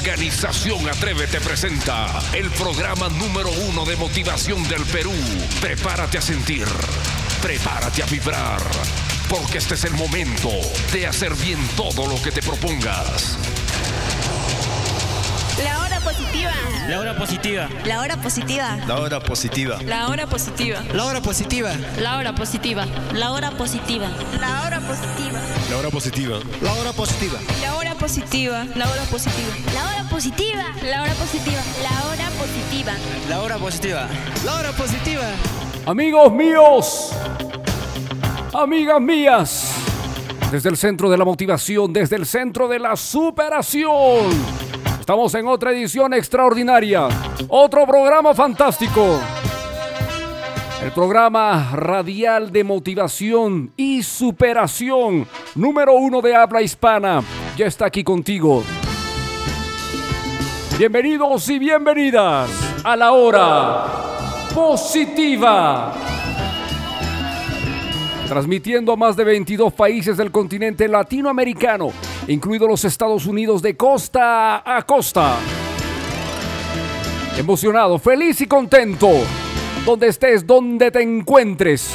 Organización Atrévete presenta el programa número uno de motivación del Perú. Prepárate a sentir, prepárate a vibrar, porque este es el momento de hacer bien todo lo que te propongas. La hora positiva. La hora positiva. La hora positiva. La hora positiva. La hora positiva. La hora positiva. La hora positiva. La hora positiva. La hora positiva. La hora positiva. La hora positiva. La hora positiva. La hora positiva. La hora positiva. La hora positiva. La hora positiva. La hora positiva. La hora positiva. Amigos míos, amigas mías, desde el centro de la motivación, desde el centro de la superación. Estamos en otra edición extraordinaria, otro programa fantástico. El programa radial de motivación y superación número uno de habla hispana ya está aquí contigo. Bienvenidos y bienvenidas a la hora positiva. Transmitiendo a más de 22 países del continente latinoamericano, incluidos los Estados Unidos de costa a costa. Emocionado, feliz y contento, donde estés, donde te encuentres,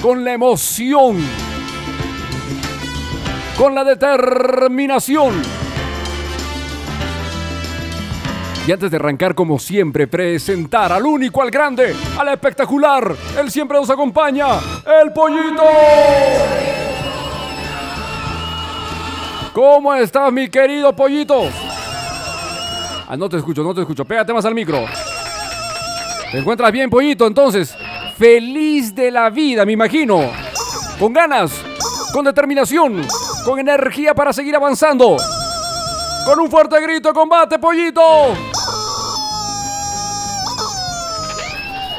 con la emoción, con la determinación. Y antes de arrancar, como siempre, presentar al único, al grande, al espectacular, él siempre nos acompaña, el pollito. ¿Cómo estás, mi querido pollito? Ah, no te escucho, no te escucho. Pégate más al micro. ¿Te encuentras bien, pollito? Entonces, feliz de la vida, me imagino. Con ganas, con determinación, con energía para seguir avanzando. Con un fuerte grito de combate, pollito.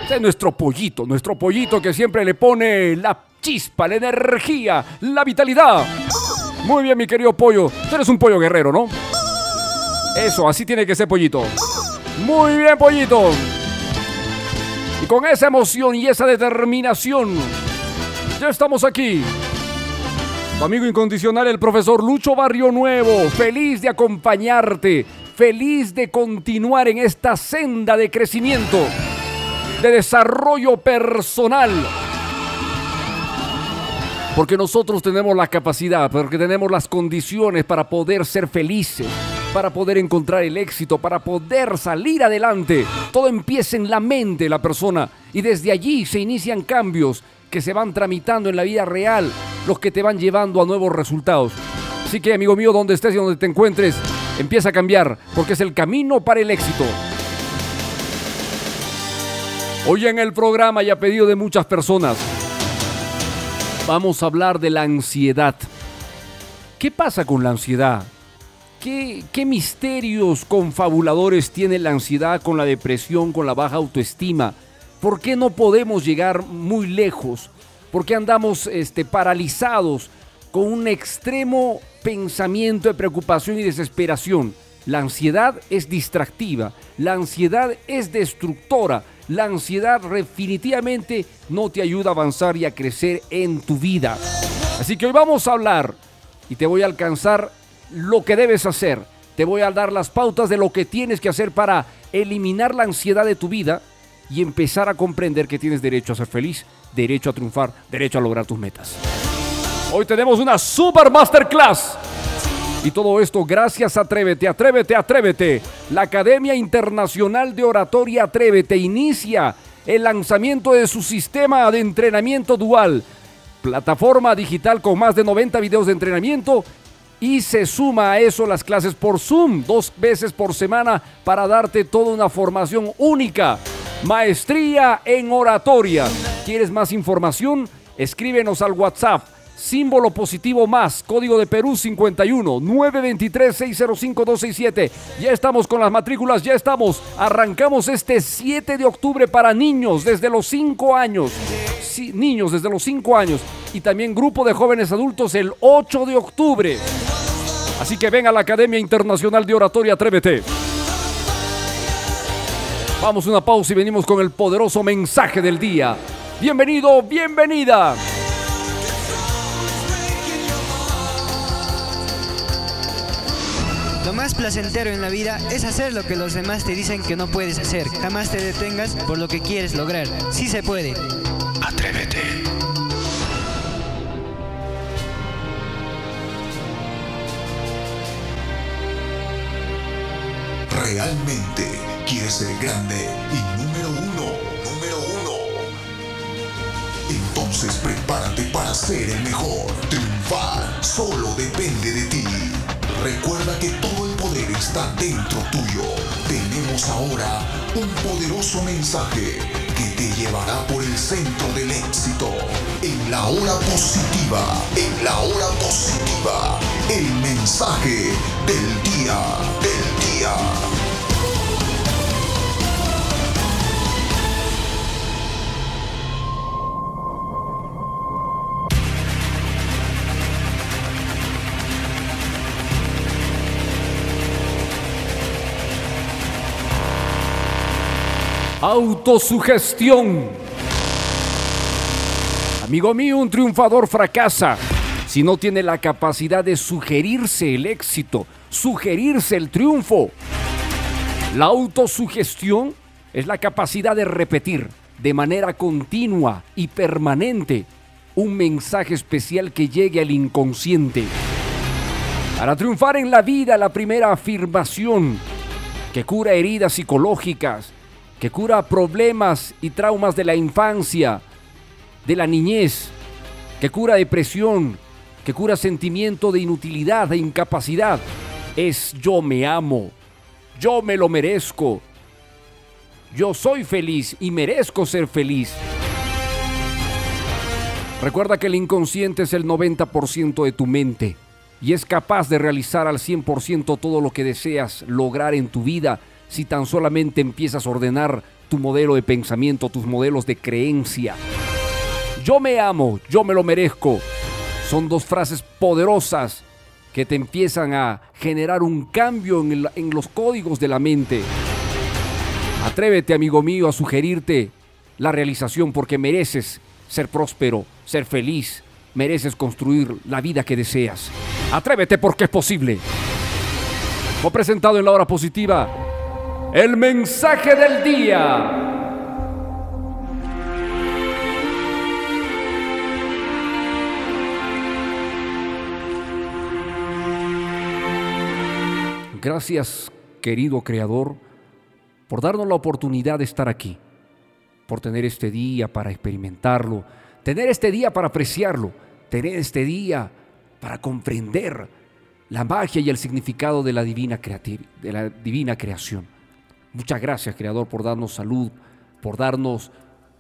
Este es nuestro pollito, nuestro pollito que siempre le pone la chispa, la energía, la vitalidad. Muy bien, mi querido pollo. Tú eres un pollo guerrero, ¿no? Eso, así tiene que ser, pollito. Muy bien, pollito. Y con esa emoción y esa determinación, ya estamos aquí. Tu amigo incondicional, el profesor Lucho Barrio Nuevo, feliz de acompañarte, feliz de continuar en esta senda de crecimiento, de desarrollo personal. Porque nosotros tenemos la capacidad, porque tenemos las condiciones para poder ser felices, para poder encontrar el éxito, para poder salir adelante. Todo empieza en la mente de la persona y desde allí se inician cambios que se van tramitando en la vida real, los que te van llevando a nuevos resultados. Así que, amigo mío, donde estés y donde te encuentres, empieza a cambiar, porque es el camino para el éxito. Hoy en el programa y a pedido de muchas personas, vamos a hablar de la ansiedad. ¿Qué pasa con la ansiedad? ¿Qué, ¿Qué, misterios confabuladores tiene la ansiedad con la depresión, con la baja autoestima? ¿Por qué no podemos llegar muy lejos? ¿Por qué andamos este, paralizados con un extremo pensamiento de preocupación y desesperación? La ansiedad es distractiva, la ansiedad es destructora, la ansiedad definitivamente no te ayuda a avanzar y a crecer en tu vida. Así que hoy vamos a hablar y te voy a alcanzar lo que debes hacer. Te voy a dar las pautas de lo que tienes que hacer para eliminar la ansiedad de tu vida y empezar a comprender que tienes derecho a ser feliz, derecho a triunfar, derecho a lograr tus metas. Hoy tenemos una super masterclass Y todo esto gracias a Atrévete, Atrévete, Atrévete. La Academia Internacional de Oratoria Atrévete inicia el lanzamiento de su sistema de entrenamiento dual. Plataforma digital con más de 90 videos de entrenamiento y se suma a eso las clases por Zoom dos veces por semana para darte toda una formación única. Maestría en oratoria. ¿Quieres más información? Escríbenos al WhatsApp. Símbolo positivo más, código de Perú 51 923 605 267. Ya estamos con las matrículas, ya estamos. Arrancamos este 7 de octubre para niños desde los 5 años. Niños desde los 5 años. Y también grupo de jóvenes adultos el 8 de octubre. Así que ven a la Academia Internacional de Oratoria Atrévete. Vamos a una pausa y venimos con el poderoso mensaje del día. Bienvenido, bienvenida. Lo más placentero en la vida es hacer lo que los demás te dicen que no puedes hacer. Jamás te detengas por lo que quieres lograr. Sí se puede. Atrévete. ¿Realmente quieres ser grande y número uno? Número uno. Entonces prepárate para ser el mejor. Triunfar solo depende de ti. Recuerda que todo el poder está dentro tuyo. Tenemos ahora un poderoso mensaje que te llevará por el centro del éxito. En la hora positiva, en la hora positiva, el mensaje del día, del día. Autosugestión. Amigo mío, un triunfador fracasa si no tiene la capacidad de sugerirse el éxito, sugerirse el triunfo. La autosugestión es la capacidad de repetir de manera continua y permanente un mensaje especial que llegue al inconsciente. Para triunfar en la vida, la primera afirmación que cura heridas psicológicas, que cura problemas y traumas de la infancia, de la niñez, que cura depresión, que cura sentimiento de inutilidad, de incapacidad, es yo me amo, yo me lo merezco, yo soy feliz y merezco ser feliz. Recuerda que el inconsciente es el 90% de tu mente y es capaz de realizar al 100% todo lo que deseas lograr en tu vida si tan solamente empiezas a ordenar tu modelo de pensamiento, tus modelos de creencia. Yo me amo, yo me lo merezco. Son dos frases poderosas que te empiezan a generar un cambio en, los códigos de la mente. Atrévete, amigo mío, a sugerirte la realización porque mereces ser próspero, ser feliz, mereces construir la vida que deseas. Atrévete porque es posible. Fue presentado en la hora positiva el mensaje del día. Gracias, querido Creador, por darnos la oportunidad de estar aquí, por tener este día para experimentarlo, tener este día para apreciarlo, tener este día para comprender la magia y el significado de la divina, de la divina creación. Muchas gracias, Creador, por darnos salud, por darnos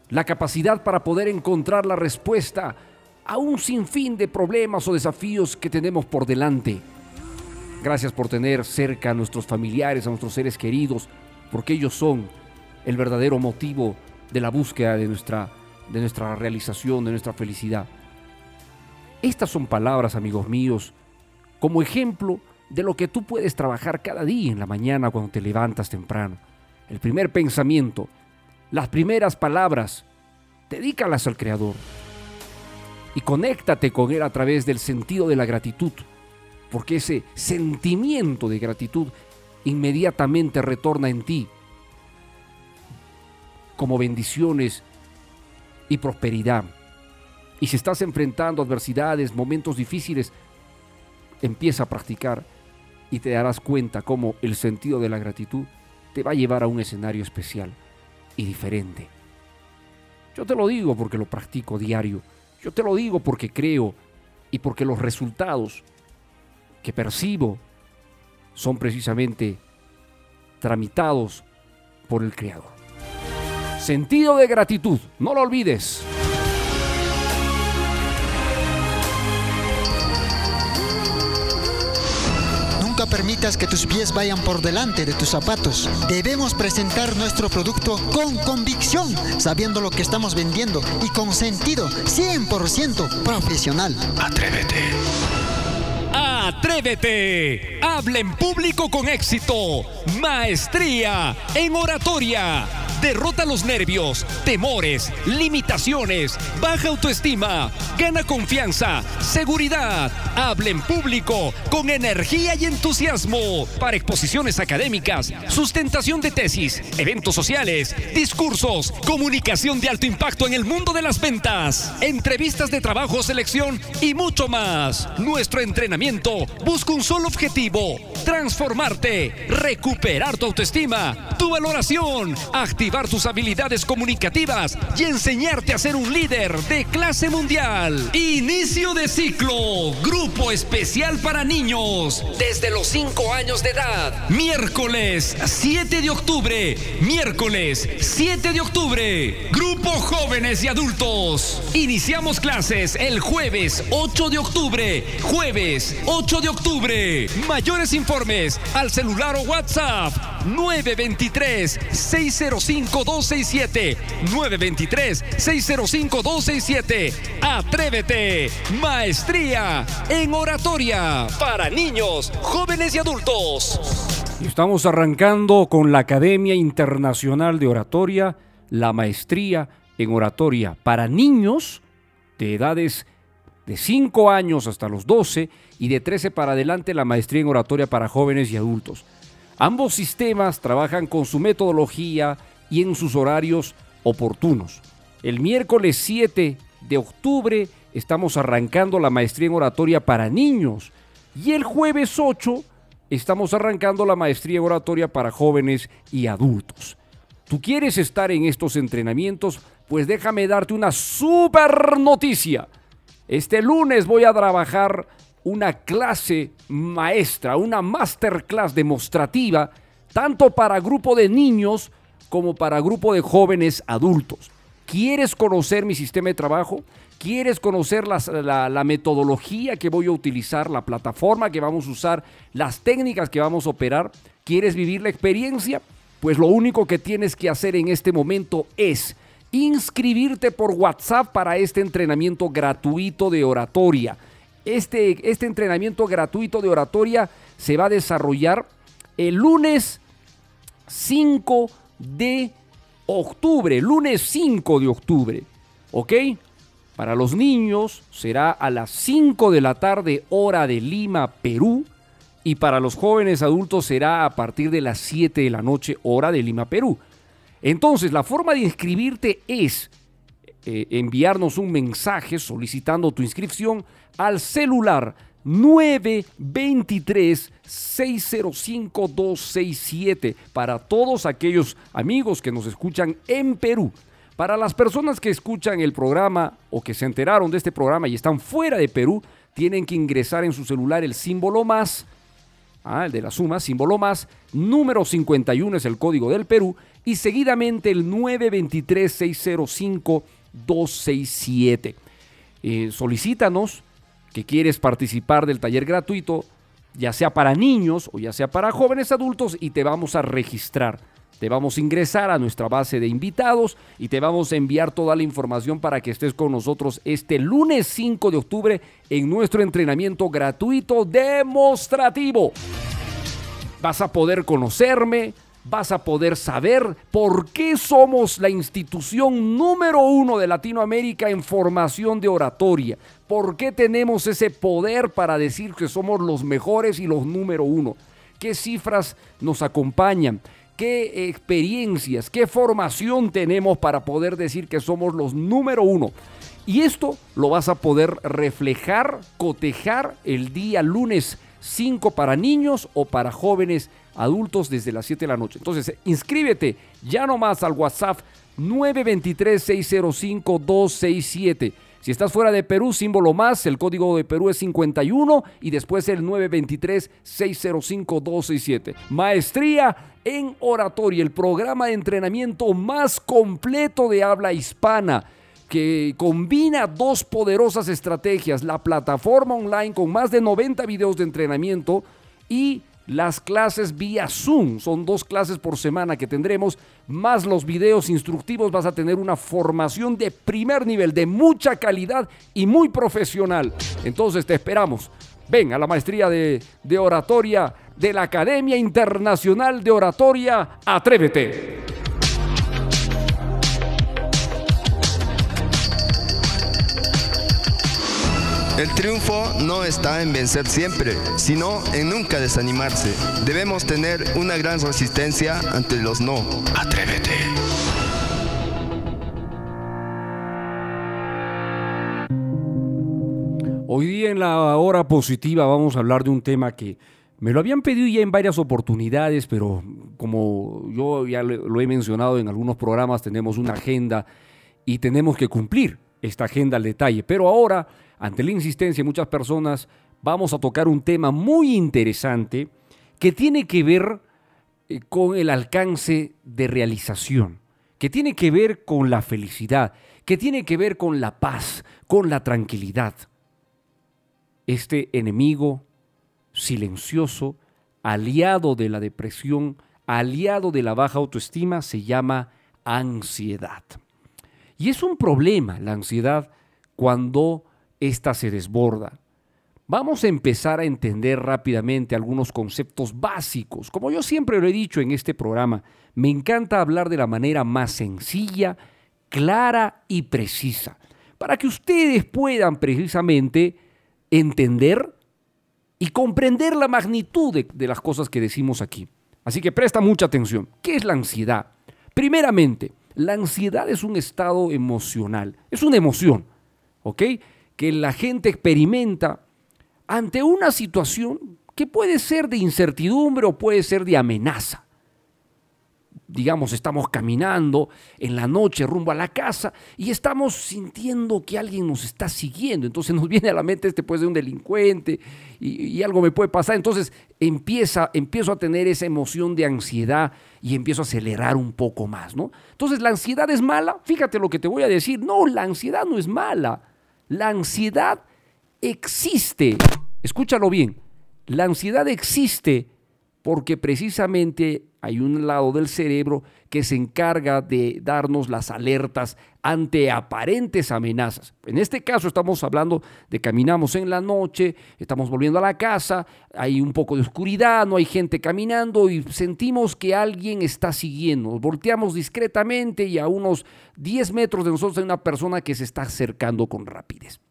la capacidad para poder encontrar la respuesta a un sinfín de problemas o desafíos que tenemos por delante. Gracias por tener cerca a nuestros familiares, a nuestros seres queridos, porque ellos son el verdadero motivo de la búsqueda de nuestra, de nuestra realización, de nuestra felicidad. Estas son palabras, amigos míos, como ejemplo de lo que tú puedes trabajar cada día en la mañana cuando te levantas temprano. El primer pensamiento, las primeras palabras, dedícalas al Creador y conéctate con Él a través del sentido de la gratitud, porque ese sentimiento de gratitud inmediatamente retorna en ti como bendiciones y prosperidad. Y si estás enfrentando adversidades, momentos difíciles, empieza a practicar y te darás cuenta cómo el sentido de la gratitud te va a llevar a un escenario especial y diferente. Yo te lo digo porque lo practico diario. Yo te lo digo porque creo y porque los resultados que percibo son precisamente tramitados por el Creador. Sentido de gratitud, no lo olvides. Nunca permitas que tus pies vayan por delante de tus zapatos. Debemos presentar nuestro producto con convicción, sabiendo lo que estamos vendiendo y con sentido 100% profesional. Atrévete. Atrévete. Habla en público con éxito. Maestría en oratoria. Derrota los nervios, temores, limitaciones, baja autoestima, gana confianza, seguridad. Habla en público con energía y entusiasmo para exposiciones académicas, sustentación de tesis, eventos sociales, discursos, comunicación de alto impacto en el mundo de las ventas, entrevistas de trabajo, selección y mucho más. Nuestro entrenamiento busca un solo objetivo, transformarte, recuperar tu autoestima, tu valoración, activar tus habilidades comunicativas y enseñarte a ser un líder de clase mundial. Inicio de ciclo, grupo especial para niños desde los 5 años de edad. Miércoles 7 de octubre, miércoles 7 de octubre, grupo jóvenes y adultos. Iniciamos clases el jueves 8 de octubre, jueves 8 de octubre. Mayores informes al celular o WhatsApp 923 605 267 923 605 267 Atrévete. Maestría en oratoria para niños, jóvenes y adultos. Estamos arrancando con la Academia Internacional de Oratoria, la maestría en oratoria para niños de edades de 5 años hasta los 12 y de 13 para adelante la maestría en oratoria para jóvenes y adultos. Ambos sistemas trabajan con su metodología y en sus horarios oportunos. El miércoles 7 de octubre estamos arrancando la maestría en oratoria para niños y el jueves 8 estamos arrancando la maestría en oratoria para jóvenes y adultos. ¿Tú quieres estar en estos entrenamientos? Pues déjame darte una super noticia. Este lunes voy a trabajar una clase maestra, una masterclass demostrativa, tanto para grupo de niños como para grupo de jóvenes adultos. ¿Quieres conocer mi sistema de trabajo? ¿Quieres conocer la, metodología que voy a utilizar, la plataforma que vamos a usar, las técnicas que vamos a operar? ¿Quieres vivir la experiencia? Pues lo único que tienes que hacer en este momento es inscribirte por WhatsApp para este entrenamiento gratuito de oratoria. Este, este entrenamiento gratuito de oratoria se va a desarrollar el lunes 5 de octubre, lunes 5 de octubre, ¿ok? Para los niños será a las 5 de la tarde hora de Lima, Perú, y para los jóvenes adultos será a partir de las 7 de la noche hora de Lima, Perú. Entonces, la forma de inscribirte es eh, enviarnos un mensaje solicitando tu inscripción al celular 923-605-267 para todos aquellos amigos que nos escuchan en Perú. Para las personas que escuchan el programa o que se enteraron de este programa y están fuera de Perú, tienen que ingresar en su celular el símbolo más, ah, el de la suma, símbolo más, número 51 es el código del Perú y seguidamente el 923-605-267. Eh, solicítanos que quieres participar del taller gratuito, ya sea para niños o ya sea para jóvenes adultos, y te vamos a registrar. Te vamos a ingresar a nuestra base de invitados y te vamos a enviar toda la información para que estés con nosotros este lunes 5 de octubre en nuestro entrenamiento gratuito demostrativo. Vas a poder conocerme, vas a poder saber por qué somos la institución número uno de Latinoamérica en formación de oratoria. ¿Por qué tenemos ese poder para decir que somos los mejores y los número uno? ¿Qué cifras nos acompañan? ¿Qué experiencias, qué formación tenemos para poder decir que somos los número uno? Y esto lo vas a poder reflejar, cotejar el día lunes 5 para niños o para jóvenes adultos desde las 7 de la noche. Entonces, inscríbete ya nomás al WhatsApp 923-605-267. Si estás fuera de Perú, símbolo más, el código de Perú es 51 y después el 923-605-267. Maestría en oratoria, el programa de entrenamiento más completo de habla hispana que combina dos poderosas estrategias, la plataforma online con más de 90 videos de entrenamiento y las clases vía Zoom. Son dos clases por semana que tendremos, más los videos instructivos. Vas a tener una formación de primer nivel, de mucha calidad y muy profesional. Entonces te esperamos. Ven a la maestría de, oratoria de la Academia Internacional de Oratoria. Atrévete. El triunfo no está en vencer siempre, sino en nunca desanimarse. Debemos tener una gran resistencia ante los no. Atrévete. Hoy día en la hora positiva vamos a hablar de un tema que me lo habían pedido ya en varias oportunidades, pero como yo ya lo he mencionado en algunos programas, tenemos una agenda y tenemos que cumplir esta agenda al detalle. Pero ahora, ante la insistencia de muchas personas, vamos a tocar un tema muy interesante que tiene que ver eh, con el alcance de realización, que tiene que ver con la felicidad, que tiene que ver con la paz, con la tranquilidad. Este enemigo silencioso, aliado de la depresión, aliado de la baja autoestima, se llama ansiedad. Y es un problema la ansiedad cuando ésta se desborda. Vamos a empezar a entender rápidamente algunos conceptos básicos. Como yo siempre lo he dicho en este programa, me encanta hablar de la manera más sencilla, clara y precisa, para que ustedes puedan precisamente entender y comprender la magnitud de, de, las cosas que decimos aquí. Así que presta mucha atención. ¿Qué es la ansiedad? Primeramente, la ansiedad es un estado emocional, es una emoción, ¿ok? Que la gente experimenta ante una situación que puede ser de incertidumbre o puede ser de amenaza digamos, estamos caminando en la noche rumbo a la casa y estamos sintiendo que alguien nos está siguiendo. Entonces nos viene a la mente, este puede ser un delincuente y, y, algo me puede pasar. Entonces empieza, empiezo a tener esa emoción de ansiedad y empiezo a acelerar un poco más, ¿no? Entonces, ¿la ansiedad es mala? Fíjate lo que te voy a decir. No, la ansiedad no es mala. La ansiedad existe. Escúchalo bien. La ansiedad existe porque precisamente hay un lado del cerebro que se encarga de darnos las alertas ante aparentes amenazas. En este caso estamos hablando de caminamos en la noche, estamos volviendo a la casa, hay un poco de oscuridad, no hay gente caminando y sentimos que alguien está siguiendo. Volteamos discretamente y a unos 10 metros de nosotros hay una persona que se está acercando con rapidez.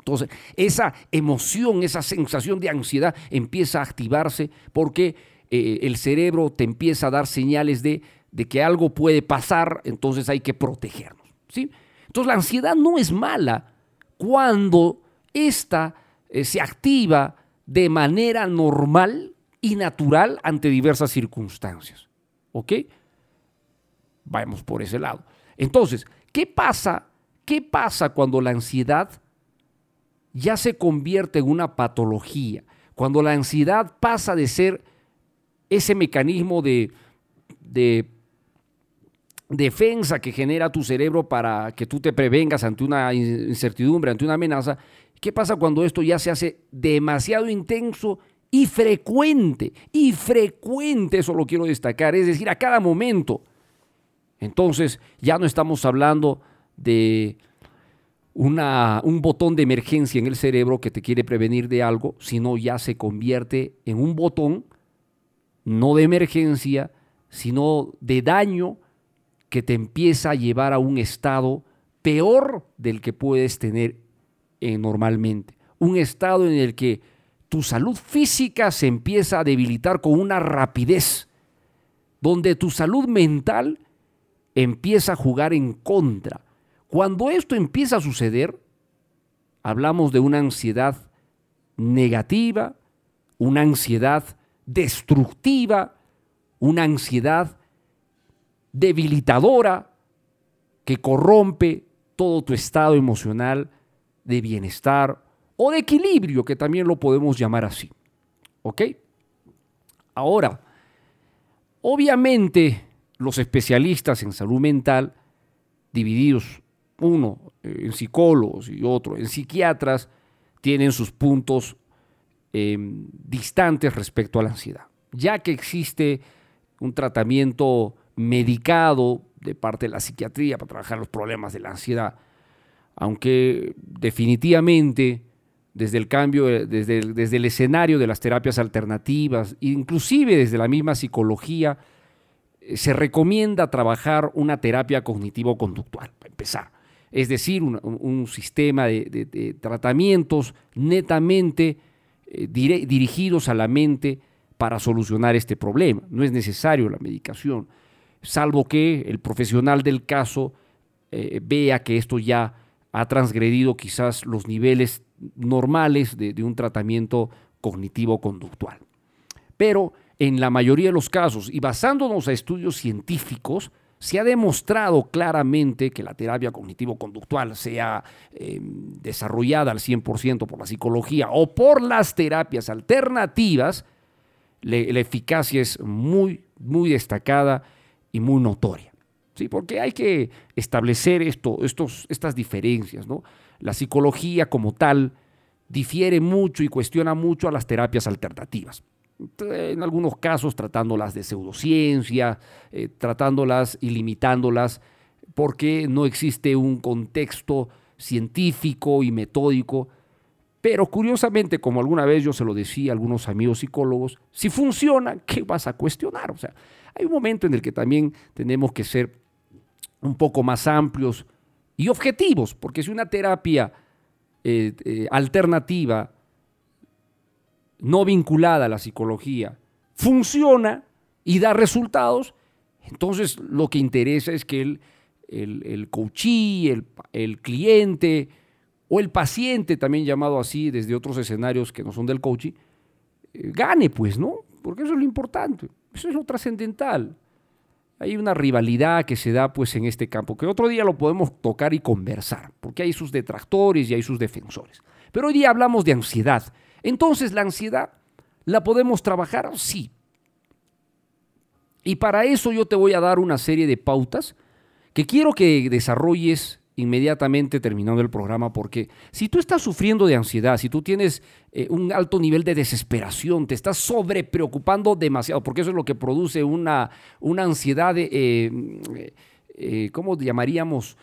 Entonces, esa emoción, esa sensación de ansiedad empieza a activarse porque eh, el cerebro te empieza a dar señales de, de, que algo puede pasar, entonces hay que protegernos. ¿sí? Entonces, la ansiedad no es mala cuando ésta eh, se activa de manera normal y natural ante diversas circunstancias. ¿Ok? Vamos por ese lado. Entonces, ¿qué pasa? ¿Qué pasa cuando la ansiedad ya se convierte en una patología, cuando la ansiedad pasa de ser ese mecanismo de, de defensa que genera tu cerebro para que tú te prevengas ante una incertidumbre, ante una amenaza, ¿qué pasa cuando esto ya se hace demasiado intenso y frecuente? Y frecuente, eso lo quiero destacar, es decir, a cada momento. Entonces ya no estamos hablando de una, un botón de emergencia en el cerebro que te quiere prevenir de algo, sino ya se convierte en un botón no de emergencia, sino de daño que te empieza a llevar a un estado peor del que puedes tener eh, normalmente. Un estado en el que tu salud física se empieza a debilitar con una rapidez, donde tu salud mental empieza a jugar en contra Cuando esto empieza a suceder, hablamos de una ansiedad negativa, una ansiedad destructiva, una ansiedad debilitadora que corrompe todo tu estado emocional de bienestar o de equilibrio, que también lo podemos llamar así. ¿Ok? Ahora, obviamente los especialistas en salud mental, divididos uno en psicólogos y otro en psiquiatras, tienen sus puntos em, distantes respecto a la ansiedad, ya que existe un tratamiento medicado de parte de la psiquiatría para trabajar los problemas de la ansiedad, aunque definitivamente desde el cambio, desde el, desde el escenario de las terapias alternativas, inclusive desde la misma psicología, eh, se recomienda trabajar una terapia cognitivo-conductual, para empezar. Es decir, un, sistema de, tratamientos netamente eh, dirigidos a la mente para solucionar este problema. No es necesario la medicación, salvo que el profesional del caso eh, vea que esto ya ha transgredido quizás los niveles normales de, un tratamiento cognitivo-conductual. Pero en la mayoría de los casos, y basándonos a estudios científicos, se ha demostrado claramente que la terapia cognitivo-conductual sea em, desarrollada al 100% por la psicología o por las terapias alternativas, la eficacia es muy, muy destacada y muy notoria. ¿sí? Porque hay que establecer esto, estos, estas diferencias. ¿no? La psicología como tal difiere mucho y cuestiona mucho a las terapias alternativas. En algunos casos tratándolas de pseudociencia, eh, tratándolas y limitándolas porque no existe un contexto científico y metódico. Pero curiosamente, como alguna vez yo se lo decía a algunos amigos psicólogos, si funciona, ¿qué vas a cuestionar? O sea, hay un momento en el que también tenemos que ser un poco más amplios y objetivos, porque si una terapia eh, eh, alternativa no vinculada a la psicología funciona y da resultados, entonces lo que interesa es que el, el, el coachí, el, el cliente o el paciente, también llamado así desde otros escenarios que no son del coaching, eh, gane, pues, ¿no? Porque eso es lo importante, eso es lo trascendental hay una rivalidad que se da pues en este campo, que otro día lo podemos tocar y conversar, porque hay sus detractores y hay sus defensores. Pero hoy día hablamos de ansiedad. Entonces, ¿la ansiedad la podemos trabajar? Sí. Y para eso yo te voy a dar una serie de pautas que quiero que desarrolles inmediatamente terminando el programa, porque si tú estás sufriendo de ansiedad, si tú tienes eh, un alto nivel de desesperación, te estás sobre preocupando demasiado, porque eso es lo que produce una, una ansiedad, eh, eh, ¿cómo llamaríamos?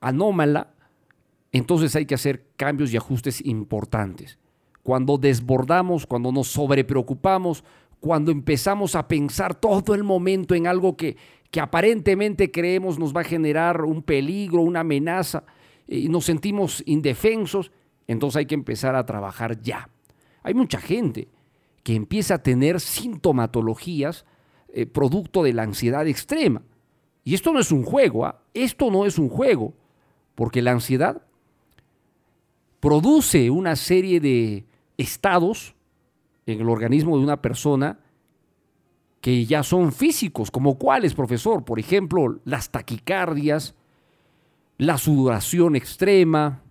anómala, entonces hay que hacer cambios y ajustes importantes. Cuando desbordamos, cuando nos sobrepreocupamos, cuando empezamos a pensar todo el momento en algo que, que aparentemente creemos nos va a generar un peligro, una amenaza, y nos sentimos indefensos, entonces hay que empezar a trabajar ya. Hay mucha gente que empieza a tener sintomatologías eh, producto de la ansiedad extrema. Y esto no es un juego, ¿ah? esto no es un juego, porque la ansiedad produce una serie de estados en el organismo de una persona que ya son físicos, como cuáles, profesor, por ejemplo, las taquicardias, la sudoración extrema,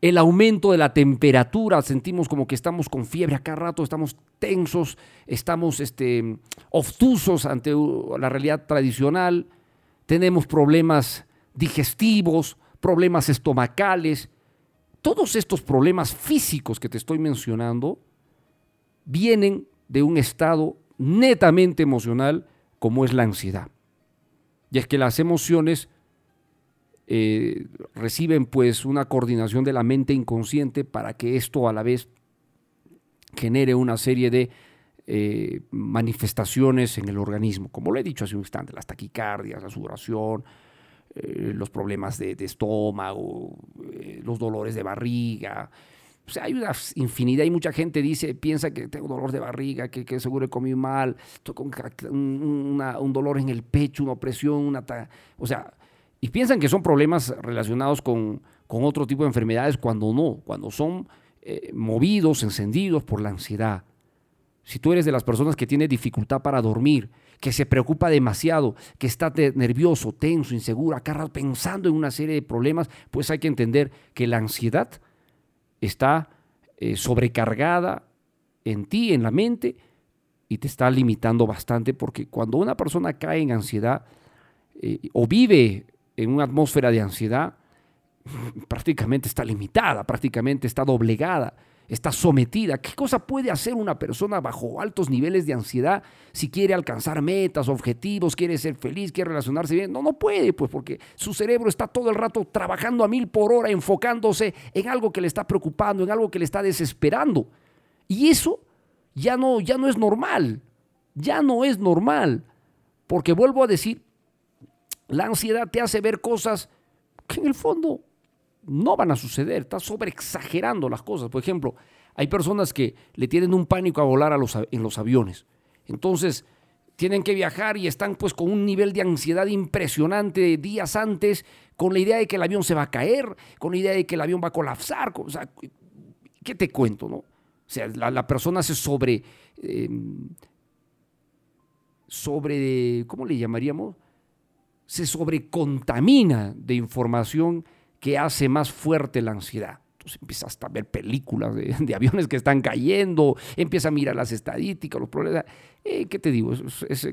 el aumento de la temperatura, sentimos como que estamos con fiebre a cada rato, estamos tensos, estamos este, obtusos ante la realidad tradicional, tenemos problemas digestivos, problemas estomacales, todos estos problemas físicos que te estoy mencionando vienen de un estado netamente emocional como es la ansiedad. Y es que las emociones eh, reciben pues una coordinación de la mente inconsciente para que esto a la vez genere una serie de eh, manifestaciones en el organismo, como lo he dicho hace un instante, las taquicardias, la sudoración, eh, los problemas de estómago, los dolores de barriga, sea, hay una infinidad y mucha gente dice, piensa que tengo dolor de barriga, que, seguro he comido mal, tengo un, dolor en el pecho, una opresión, una... O sea, Y piensan que son problemas relacionados con, con otro tipo de enfermedades cuando no, cuando son eh, movidos, encendidos por la ansiedad. Si tú eres de las personas que tiene dificultad para dormir, que se preocupa demasiado, que está nervioso, tenso, inseguro, acá pensando en una serie de problemas, pues hay que entender que la ansiedad está eh, sobrecargada en ti, en la mente, y te está limitando bastante, porque cuando una persona cae en ansiedad eh, o vive en una atmósfera de ansiedad, prácticamente está limitada, prácticamente está doblegada, está sometida. ¿Qué cosa puede hacer una persona bajo altos niveles de ansiedad si quiere alcanzar metas, objetivos, quiere ser feliz, quiere relacionarse bien? No, no puede, pues porque su cerebro está todo el rato trabajando a mil por hora, enfocándose en algo que le está preocupando, en algo que le está desesperando. Y eso ya no, ya no es normal, ya no es normal, porque vuelvo a decir, la ansiedad te hace ver cosas que en el fondo no van a suceder, estás sobreexagerando las cosas. Por ejemplo, hay personas que le tienen un pánico a volar en los aviones. Entonces, tienen que viajar y están pues con un nivel de ansiedad impresionante días antes, con la idea de que el avión se va a caer, con la idea de que el avión va a colapsar. ¿qué te cuento, no? O sea, la, persona se sobre, em, sobre, ¿cómo le llamaríamos? Se sobrecontamina de información que hace más fuerte la ansiedad. Entonces empieza hasta a ver películas de, aviones que están cayendo, empieza a mirar las estadísticas, los problemas. Eh, ¿Qué te digo?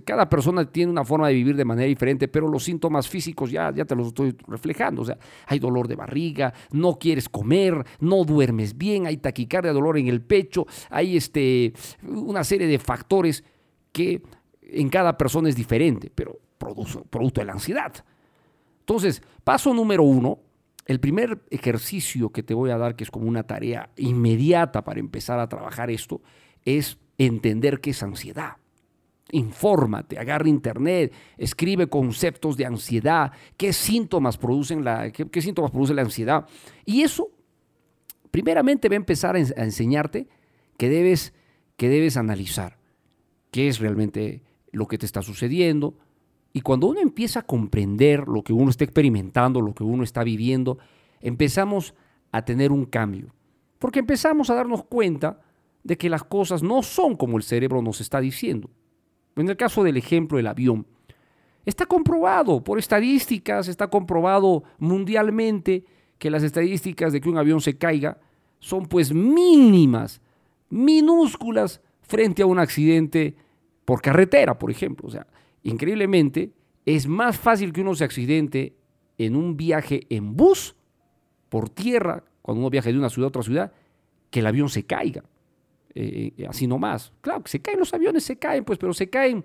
cada persona tiene una forma de vivir de manera diferente, pero los síntomas físicos ya, ya te los estoy reflejando. O sea, hay dolor de barriga, no quieres comer, no duermes bien, hay taquicardia, dolor en el pecho, hay este, una serie de factores que en cada persona es diferente, pero producto de la ansiedad. Entonces, paso número uno, el primer ejercicio que te voy a dar, que es como una tarea inmediata para empezar a trabajar esto, es entender qué es ansiedad. Infórmate, agarra internet, escribe conceptos de ansiedad, qué síntomas producen la, qué, síntomas produce la ansiedad. Y eso, primeramente, va a empezar a, enseñarte que debes, que debes analizar qué es realmente lo que te está sucediendo, y cuando uno empieza a comprender lo que uno está experimentando, lo que uno está viviendo, empezamos a tener un cambio. Porque empezamos a darnos cuenta de que las cosas no son como el cerebro nos está diciendo. En el caso del ejemplo del avión, está comprobado por estadísticas, está comprobado mundialmente que las estadísticas de que un avión se caiga son pues mínimas, minúsculas frente a un accidente por carretera, por ejemplo. O sea, increíblemente, es más fácil que uno se accidente en un viaje en bus, por tierra, cuando uno viaja de una ciudad a otra ciudad, que el avión se caiga. Eh, eh, así nomás. Claro que se caen los aviones, se caen, pues, pero se caen,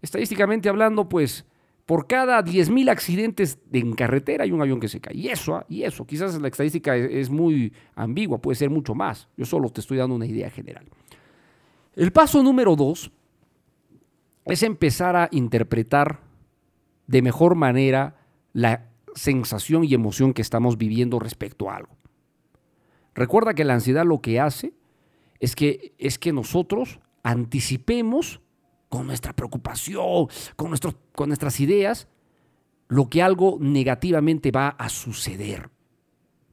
estadísticamente hablando, pues, por cada 10.000 accidentes en carretera hay un avión que se cae. Y eso, ah, y eso, quizás la estadística es muy ambigua, puede ser mucho más. Yo solo te estoy dando una idea general. El paso número dos es empezar a interpretar de mejor manera la sensación y emoción que estamos viviendo respecto a algo. Recuerda que la ansiedad lo que hace es que, es que nosotros anticipemos con nuestra preocupación, con, con nuestras ideas, lo que algo negativamente va a suceder.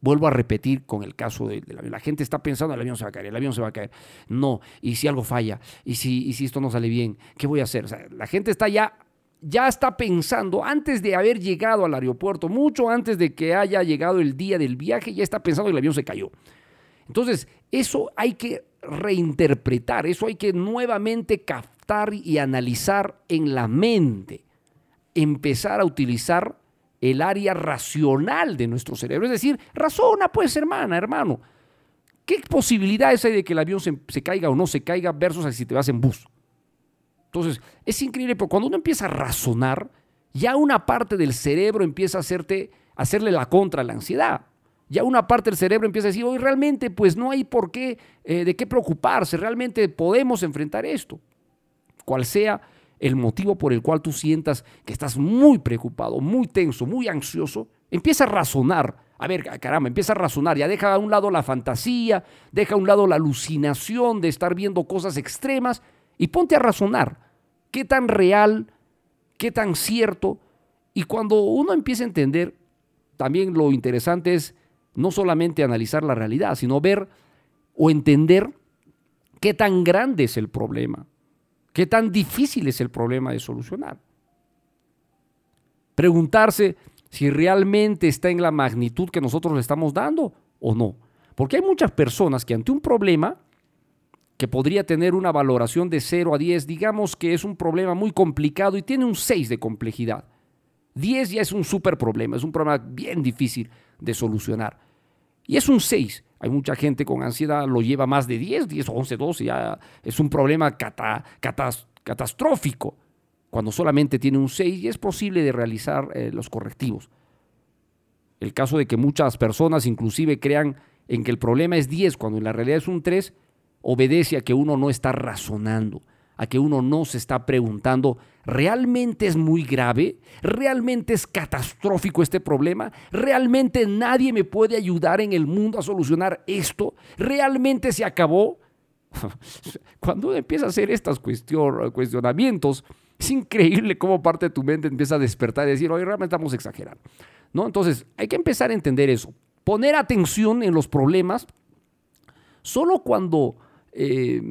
Vuelvo a repetir con el caso de, la gente está pensando el avión se va a caer, el avión se va a caer. No, y si algo falla, y si, y si esto no sale bien, ¿qué voy a hacer? la gente está ya, ya está pensando antes de haber llegado al aeropuerto, mucho antes de que haya llegado el día del viaje, ya está pensando que el avión se cayó. Entonces, eso hay que reinterpretar, eso hay que nuevamente captar y analizar en la mente, empezar a utilizar el área racional de nuestro cerebro. Es decir, razona pues hermana, hermano. ¿Qué posibilidades hay de que el avión se, caiga o no se caiga versus si te vas en bus? Entonces, es increíble, pero cuando uno empieza a razonar, ya una parte del cerebro empieza a hacerte, hacerle la contra a la ansiedad. Ya una parte del cerebro empieza a decir, hoy realmente pues no hay por qué, eh, de qué preocuparse, realmente podemos enfrentar esto. Cual sea el motivo por el cual tú sientas que estás muy preocupado, muy tenso, muy ansioso, empieza a razonar. A ver, caramba, empieza a razonar, ya deja a un lado la fantasía, deja a un lado la alucinación de estar viendo cosas extremas y ponte a razonar. Qué tan real, qué tan cierto Y cuando uno empieza a entender, también lo interesante es no solamente analizar la realidad, sino ver o entender qué tan grande es el problema, qué tan difícil es el problema de solucionar. Preguntarse si realmente está en la magnitud que nosotros le estamos dando o no. Porque hay muchas personas que ante un problema que podría tener una valoración de 0 a 10, digamos que es un problema muy complicado y tiene un 6 de complejidad. 10 ya es un súper problema, es un problema bien difícil de solucionar. Y es un 6. Hay mucha gente con ansiedad, lo lleva más de 10, 10, 11, 12, ya es un problema catastrófico. Cuando solamente tiene un 6 y es posible de realizar eh, los correctivos. El caso de que muchas personas inclusive crean en que el problema es 10 cuando en la realidad es un 3, obedece a que uno no está razonando, a que uno no se está preguntando, ¿realmente es muy grave? ¿Realmente es catastrófico este problema? ¿Realmente nadie me puede ayudar en el mundo a solucionar esto? ¿Realmente se acabó? Cuando uno empieza a hacer estos cuestionamientos, es increíble cómo parte de tu mente empieza a despertar y decir, oye, realmente estamos exagerando. ¿No? Entonces, hay que empezar a entender eso. Poner atención en los problemas solo cuando eh,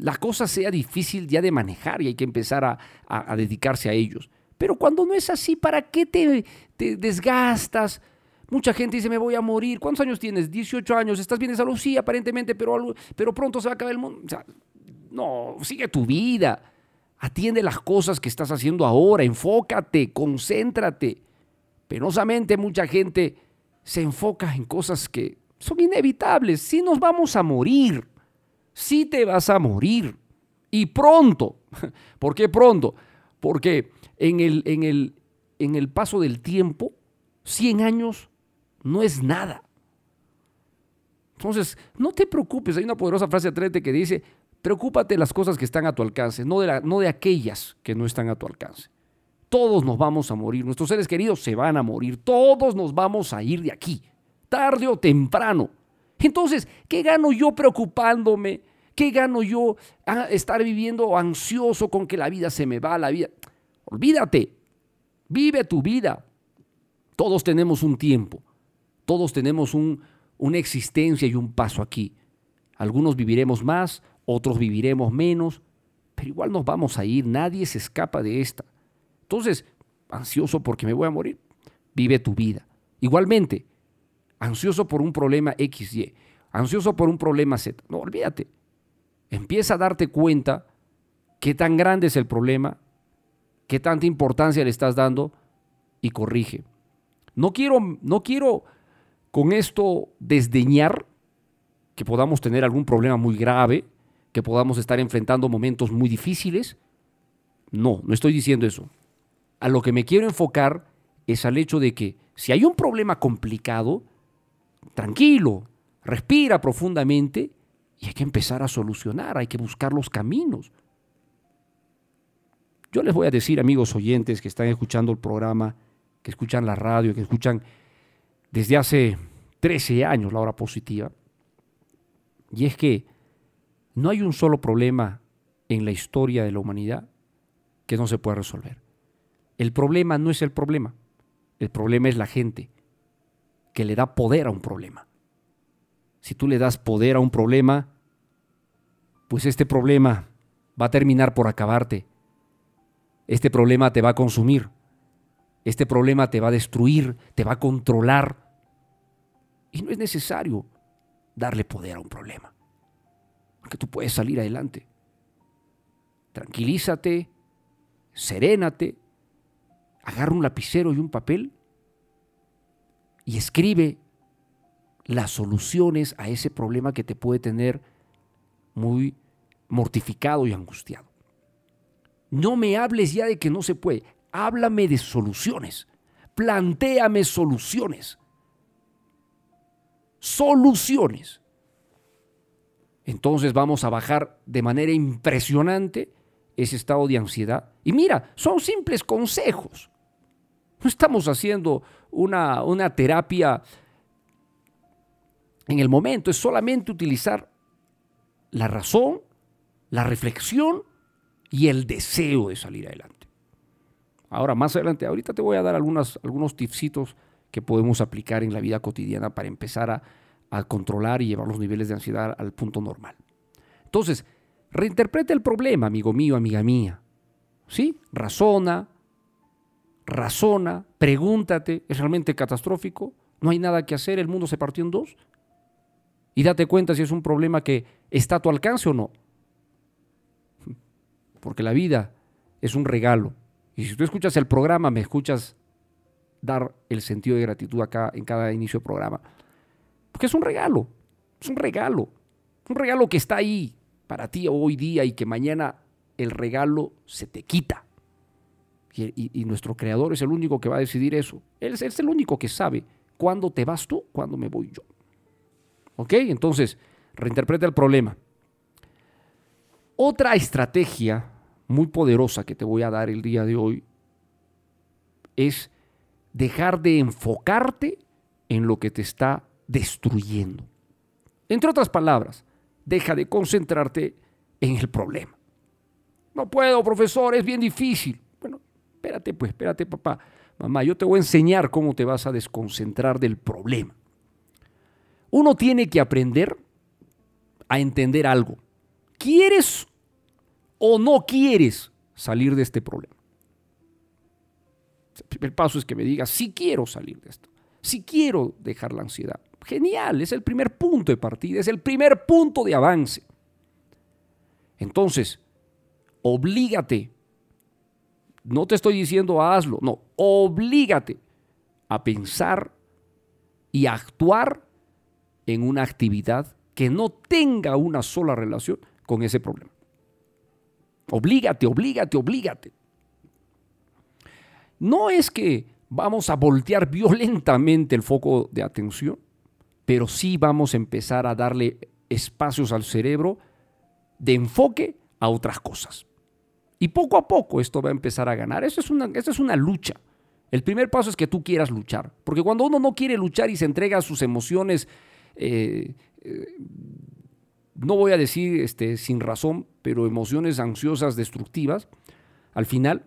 la cosa sea difícil ya de manejar y hay que empezar a, dedicarse a ellos. Pero cuando no es así, ¿para qué te, desgastas? Mucha gente dice, me voy a morir. ¿Cuántos años tienes? 18 años. ¿Estás bien de salud? Sí, aparentemente, pero, pero pronto se va a acabar el mundo. no, sigue tu vida. Atiende las cosas que estás haciendo ahora. Enfócate, concéntrate. Penosamente mucha gente se enfoca en cosas que son inevitables. Si nos vamos a morir sí te vas a morir. Y pronto. ¿Por qué pronto? Porque en el, en el, en el paso del tiempo, 100 años no es nada. Entonces, no te preocupes. Hay una poderosa frase atrete que dice, preocúpate de las cosas que están a tu alcance, no de, la, no de aquellas que no están a tu alcance. Todos nos vamos a morir, nuestros seres queridos se van a morir, todos nos vamos a ir de aquí, tarde o temprano. Entonces, ¿qué gano yo preocupándome? ¿Qué gano yo a estar viviendo ansioso con que la vida se me va, la vida? Olvídate, vive tu vida. Todos tenemos un tiempo, todos tenemos una existencia y un paso aquí. Algunos viviremos más, otros viviremos menos, pero igual nos vamos a ir, nadie se escapa de esta. Entonces, ansioso porque me voy a morir, vive tu vida. Igualmente, ansioso por un problema XY, ansioso por un problema Z. No, olvídate. Empieza a darte cuenta qué tan grande es el problema, qué tanta importancia le estás dando y corrige. No quiero, no quiero con esto desdeñar que podamos tener algún problema muy grave, que podamos estar enfrentando momentos muy difíciles. No, no estoy diciendo eso. A lo que me quiero enfocar es al hecho de que si hay un problema complicado, tranquilo, respira profundamente y hay que empezar a solucionar, hay que buscar los caminos. Yo les voy a decir, amigos oyentes que están escuchando el programa, que escuchan la radio, que escuchan desde hace 13 años la hora positiva, y es que no hay un solo problema en la historia de la humanidad que no se pueda resolver. El problema no es el problema, el problema es la gente que le da poder a un problema. Si tú le das poder a un problema, pues este problema va a terminar por acabarte. Este problema te va a consumir. Este problema te va a destruir, te va a controlar. Y no es necesario darle poder a un problema. Porque tú puedes salir adelante. Tranquilízate, serénate, agarra un lapicero y un papel y escribe las soluciones a ese problema que te puede tener muy mortificado y angustiado. No me hables ya de que no se puede, háblame de soluciones, plantéame soluciones. Soluciones. Entonces vamos a bajar de manera impresionante ese estado de ansiedad. Y mira, son simples consejos. No estamos haciendo una, una terapia en el momento, es solamente utilizar la razón, la reflexión y el deseo de salir adelante. Ahora, más adelante, ahorita te voy a dar algunos tipsitos que podemos aplicar en la vida cotidiana para empezar a, a controlar y llevar los niveles de ansiedad al punto normal. Entonces, reinterpreta el problema, amigo mío, amiga mía. ¿Sí? Razona, razona, pregúntate, ¿es realmente catastrófico? ¿No hay nada que hacer? ¿El mundo se partió en dos? Y date cuenta si es un problema que está a tu alcance o no. Porque la vida es un regalo. Y si tú escuchas el programa, me escuchas dar el sentido de gratitud acá en cada inicio de programa. Porque es un regalo, es un regalo, un regalo que está ahí para ti hoy día y que mañana el regalo se te quita. Y, nuestro creador es el único que va a decidir eso. Él es, el único que sabe cuándo te vas tú, cuándo me voy yo. ¿Ok? Entonces, reinterpreta el problema. Otra estrategia muy poderosa que te voy a dar el día de hoy es dejar de enfocarte en lo que te está destruyendo. Entre otras palabras, deja de concentrarte en el problema. No puedo, profesor, es bien difícil. Espérate pues, espérate papá. Mamá, yo te voy a enseñar cómo te vas a desconcentrar del problema. Uno tiene que aprender a entender algo. ¿Quieres o no quieres salir de este problema? El primer paso es que me digas, sí quiero salir de esto, sí quiero dejar la ansiedad. Genial, es el primer punto de partida, es el primer punto de avance. Entonces, oblígate. No te estoy diciendo hazlo, no, oblígate a pensar y a actuar en una actividad que no tenga una sola relación con ese problema. Oblígate, oblígate, oblígate. No es que vamos a voltear violentamente el foco de atención, pero sí vamos a empezar a darle espacios al cerebro de enfoque a otras cosas. Y poco a poco esto va a empezar a ganar. Esto es una, es una lucha. El primer paso es que tú quieras luchar. Porque cuando uno no quiere luchar y se entrega a sus emociones, eh, eh, no voy a decir este, sin razón, pero emociones ansiosas, destructivas, al final,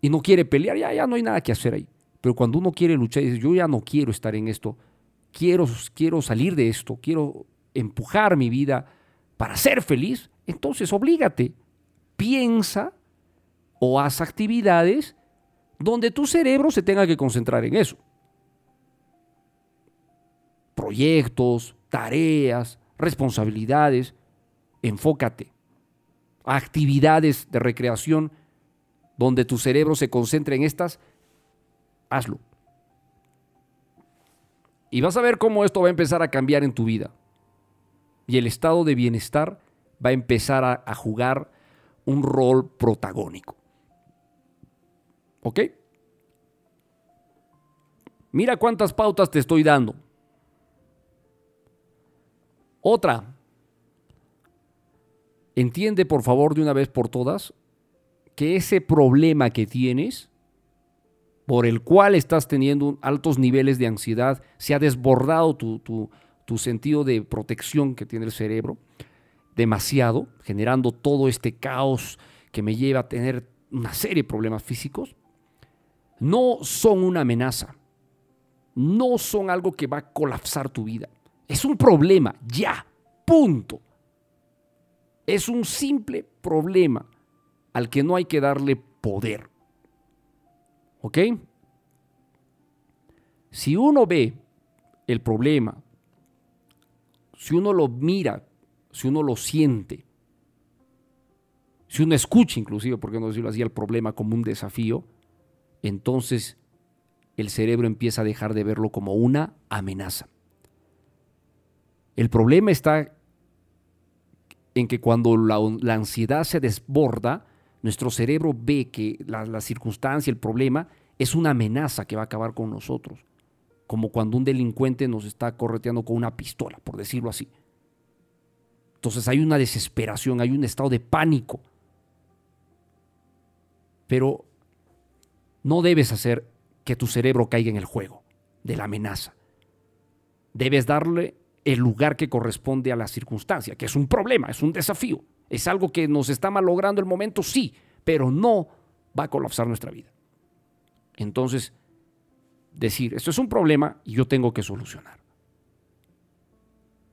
y no quiere pelear, ya, ya no hay nada que hacer ahí. Pero cuando uno quiere luchar y dice, yo ya no quiero estar en esto, quiero, quiero salir de esto, quiero empujar mi vida para ser feliz, entonces oblígate, piensa o haz actividades donde tu cerebro se tenga que concentrar en eso. Proyectos, tareas, responsabilidades, enfócate. Actividades de recreación donde tu cerebro se concentre en estas hazlo. Y vas a ver cómo esto va a empezar a cambiar en tu vida. Y el estado de bienestar va a empezar a, jugar un rol protagónico. ¿Ok? Mira cuántas pautas te estoy dando. Otra. Entiende por favor de una vez por todas que ese problema que tienes por el cual estás teniendo altos niveles de ansiedad, se ha desbordado tu, sentido de protección que tiene el cerebro demasiado, generando todo este caos que me lleva a tener una serie de problemas físicos, no son una amenaza, no son algo que va a colapsar tu vida. Es un problema, ya, punto. Es un simple problema al que no hay que darle poder. ¿Ok? Si uno ve el problema, si uno lo mira, si uno lo siente, si uno escucha inclusive, por qué no decirlo así, el problema como un desafío, entonces el cerebro empieza a dejar de verlo como una amenaza. El problema está en que cuando la, ansiedad se desborda, nuestro cerebro ve que la, circunstancia, el problema, es una amenaza que va a acabar con nosotros. Como cuando un delincuente nos está correteando con una pistola, por decirlo así. Entonces hay una desesperación, hay un estado de pánico. Pero no debes hacer que tu cerebro caiga en el juego de la amenaza. Debes darle el lugar que corresponde a la circunstancia, que es un problema, es un desafío. Es algo que nos está malogrando el momento, sí, pero no va a colapsar nuestra vida. Entonces, decir, esto es un problema y yo tengo que solucionar.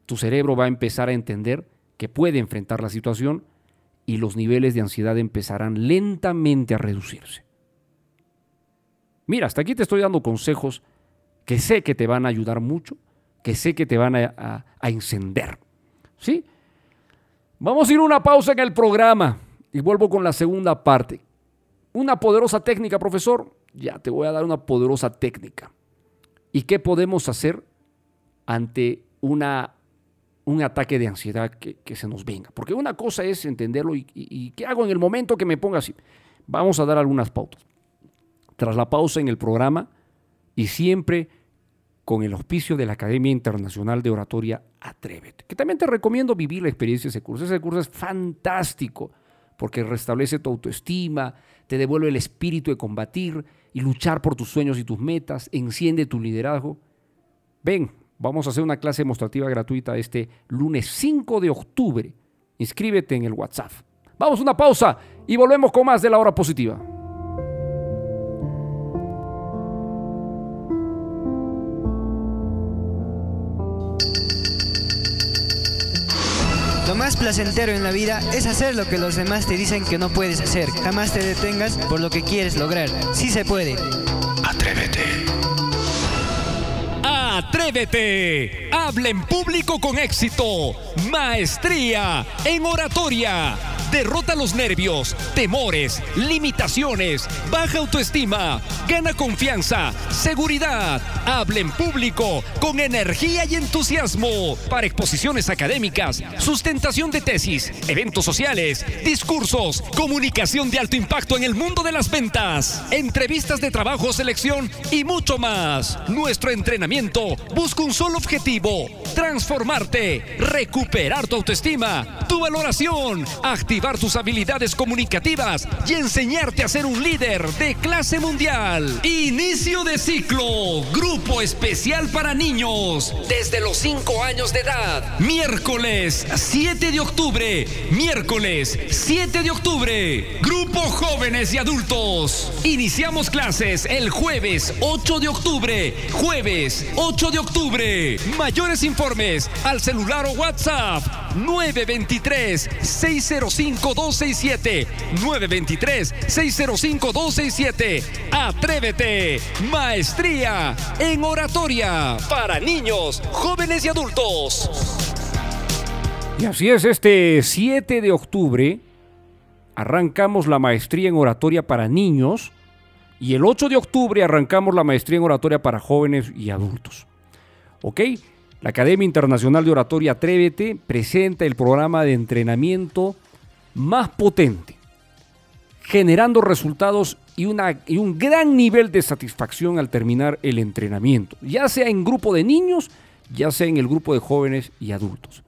Tu cerebro va a empezar a entender que puede enfrentar la situación y los niveles de ansiedad empezarán lentamente a reducirse. Mira, hasta aquí te estoy dando consejos que sé que te van a ayudar mucho, que sé que te van a, encender. ¿Sí? Vamos a ir a una pausa en el programa y vuelvo con la segunda parte. Una poderosa técnica, profesor. Ya te voy a dar una poderosa técnica. ¿Y qué podemos hacer ante una, un ataque de ansiedad que, se nos venga? Porque una cosa es entenderlo y, y qué hago en el momento que me ponga así. Vamos a dar algunas pautas. Tras la pausa en el programa y siempre con el auspicio de la Academia Internacional de Oratoria Atrévete, que también te recomiendo vivir la experiencia de ese curso. Ese curso es fantástico porque restablece tu autoestima, te devuelve el espíritu de combatir y luchar por tus sueños y tus metas, enciende tu liderazgo. Ven, vamos a hacer una clase demostrativa gratuita este lunes 5 de octubre. Inscríbete en el WhatsApp. Vamos a una pausa y volvemos con más de la hora positiva. Lo más placentero en la vida es hacer lo que los demás te dicen que no puedes hacer. Jamás te detengas por lo que quieres lograr. Sí se puede. Atrévete. Habla en público con éxito. Maestría en oratoria Derrota los nervios, temores, limitaciones, baja autoestima, gana confianza, seguridad, habla en público con energía y entusiasmo para exposiciones académicas, sustentación de tesis, eventos sociales, discursos, comunicación de alto impacto en el mundo de las ventas, entrevistas de trabajo, selección y mucho más. Nuestro entrenamiento busca un solo objetivo, transformarte, recuperar tu autoestima, tu valoración, activar tus habilidades comunicativas y enseñarte a ser un líder de clase mundial. Inicio de ciclo, grupo especial para niños desde los 5 años de edad. Miércoles 7 de octubre, miércoles 7 de octubre, grupo jóvenes y adultos. Iniciamos clases el jueves 8 de octubre, jueves 8 de octubre. Mayores informes al celular o WhatsApp 923 605 267 923-605-267. Atrévete. Maestría en oratoria para niños, jóvenes y adultos. Y así es, este 7 de octubre arrancamos la maestría en oratoria para niños y el 8 de octubre arrancamos la maestría en oratoria para jóvenes y adultos. ¿Ok? La Academia Internacional de Oratoria Atrévete presenta el programa de entrenamiento más potente, generando resultados y, una, y un gran nivel de satisfacción al terminar el entrenamiento, ya sea en grupo de niños, ya sea en el grupo de jóvenes y adultos.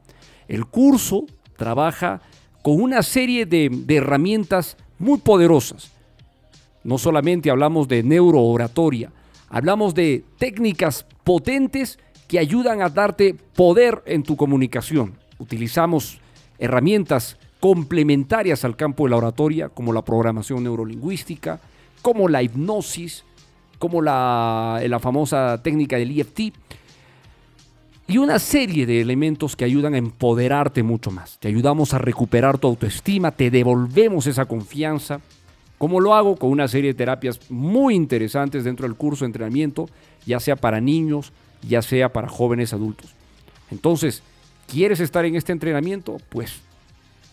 El curso trabaja con una serie de, de herramientas muy poderosas. No solamente hablamos de neurooratoria, hablamos de técnicas potentes que ayudan a darte poder en tu comunicación. Utilizamos herramientas complementarias al campo de la oratoria, como la programación neurolingüística, como la hipnosis, como la, la famosa técnica del EFT, y una serie de elementos que ayudan a empoderarte mucho más. Te ayudamos a recuperar tu autoestima, te devolvemos esa confianza. ¿Cómo lo hago? Con una serie de terapias muy interesantes dentro del curso de entrenamiento, ya sea para niños, ya sea para jóvenes adultos. Entonces, ¿quieres estar en este entrenamiento? Pues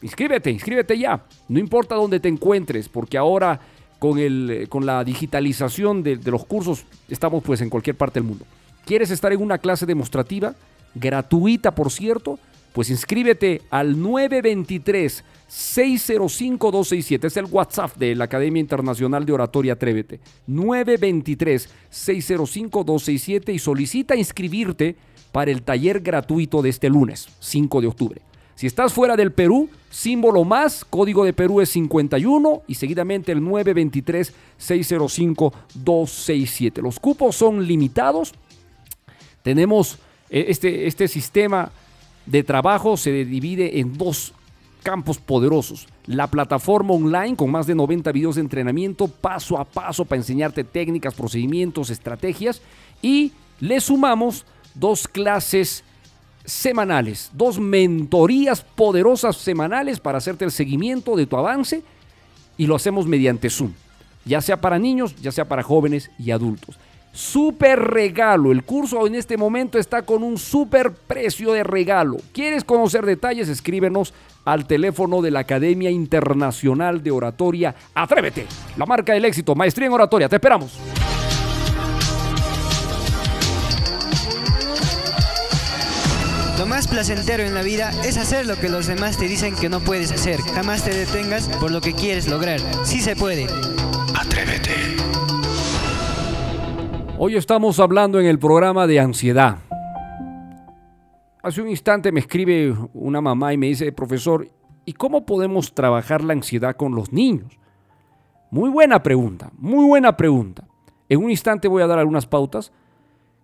inscríbete, inscríbete ya. No importa dónde te encuentres, porque ahora con, el, con la digitalización de, los cursos estamos pues en cualquier parte del mundo. ¿Quieres estar en una clase demostrativa? Gratuita, por cierto. Pues inscríbete al 923-605-267. Es el WhatsApp de la Academia Internacional de Oratoria Atrévete. 923-605-267 y solicita inscribirte para el taller gratuito de este lunes, 5 de octubre. Si estás fuera del Perú, símbolo más, código de Perú es 51 y seguidamente el 923-605-267. Los cupos son limitados. Tenemos eh, este, este sistema de trabajo, se divide en dos campos poderosos. La plataforma online con más de 90 videos de entrenamiento paso a paso para enseñarte técnicas, procedimientos, estrategias. Y le sumamos dos clases semanales, dos mentorías poderosas semanales para hacerte el seguimiento de tu avance y lo hacemos mediante Zoom, ya sea para niños, ya sea para jóvenes y adultos. Super regalo, el curso en este momento está con un super precio de regalo. ¿Quieres conocer detalles? Escríbenos al teléfono de la Academia Internacional de Oratoria. Atrévete, la marca del éxito, maestría en oratoria, te esperamos. Lo más placentero en la vida es hacer lo que los demás te dicen que no puedes hacer. Jamás te detengas por lo que quieres lograr. Sí se puede. Atrévete. Hoy estamos hablando en el programa de ansiedad. Hace un instante me escribe una mamá y me dice, profesor, ¿y cómo podemos trabajar la ansiedad con los niños? Muy buena pregunta, muy buena pregunta. En un instante voy a dar algunas pautas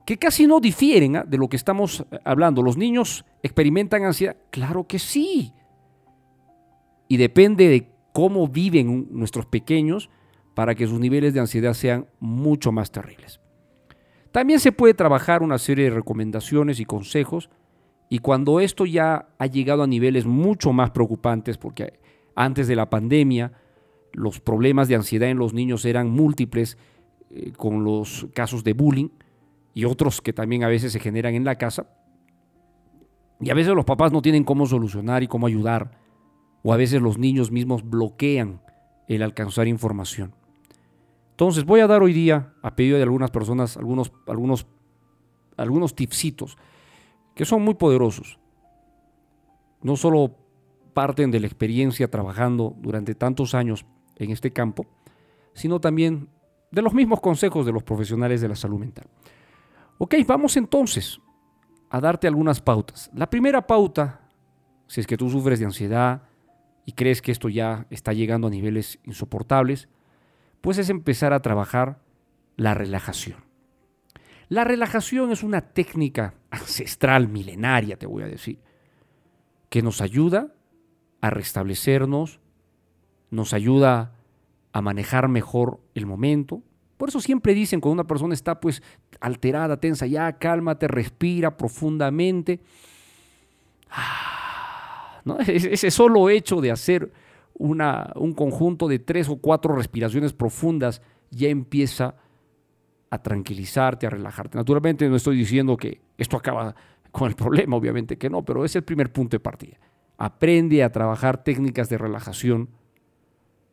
que casi no difieren ¿ah? de lo que estamos eh, hablando. ¿Los niños experimentan ansiedad? Claro que sí. Y depende de cómo viven nuestros pequeños para que sus niveles de ansiedad sean mucho más terribles. También se puede trabajar una serie de recomendaciones y consejos y cuando esto ya ha llegado a niveles mucho más preocupantes, porque antes de la pandemia los problemas de ansiedad en los niños eran múltiples eh, con los casos de bullying, y otros que también a veces se generan en la casa. Y a veces los papás no tienen cómo solucionar y cómo ayudar. O a veces los niños mismos bloquean el alcanzar información. Entonces voy a dar hoy día, a pedido de algunas personas, algunos, algunos, algunos tipsitos que son muy poderosos. No solo parten de la experiencia trabajando durante tantos años en este campo, sino también de los mismos consejos de los profesionales de la salud mental. Ok, vamos entonces a darte algunas pautas. La primera pauta, si es que tú sufres de ansiedad y crees que esto ya está llegando a niveles insoportables, pues es empezar a trabajar la relajación. La relajación es una técnica ancestral, milenaria, te voy a decir, que nos ayuda a restablecernos, nos ayuda a manejar mejor el momento, por eso siempre dicen cuando una persona está pues alterada, tensa, ya cálmate, respira profundamente. Ah, ¿no? Ese solo hecho de hacer una, un conjunto de tres o cuatro respiraciones profundas ya empieza a tranquilizarte, a relajarte. Naturalmente no estoy diciendo que esto acaba con el problema, obviamente que no, pero es el primer punto de partida. Aprende a trabajar técnicas de relajación,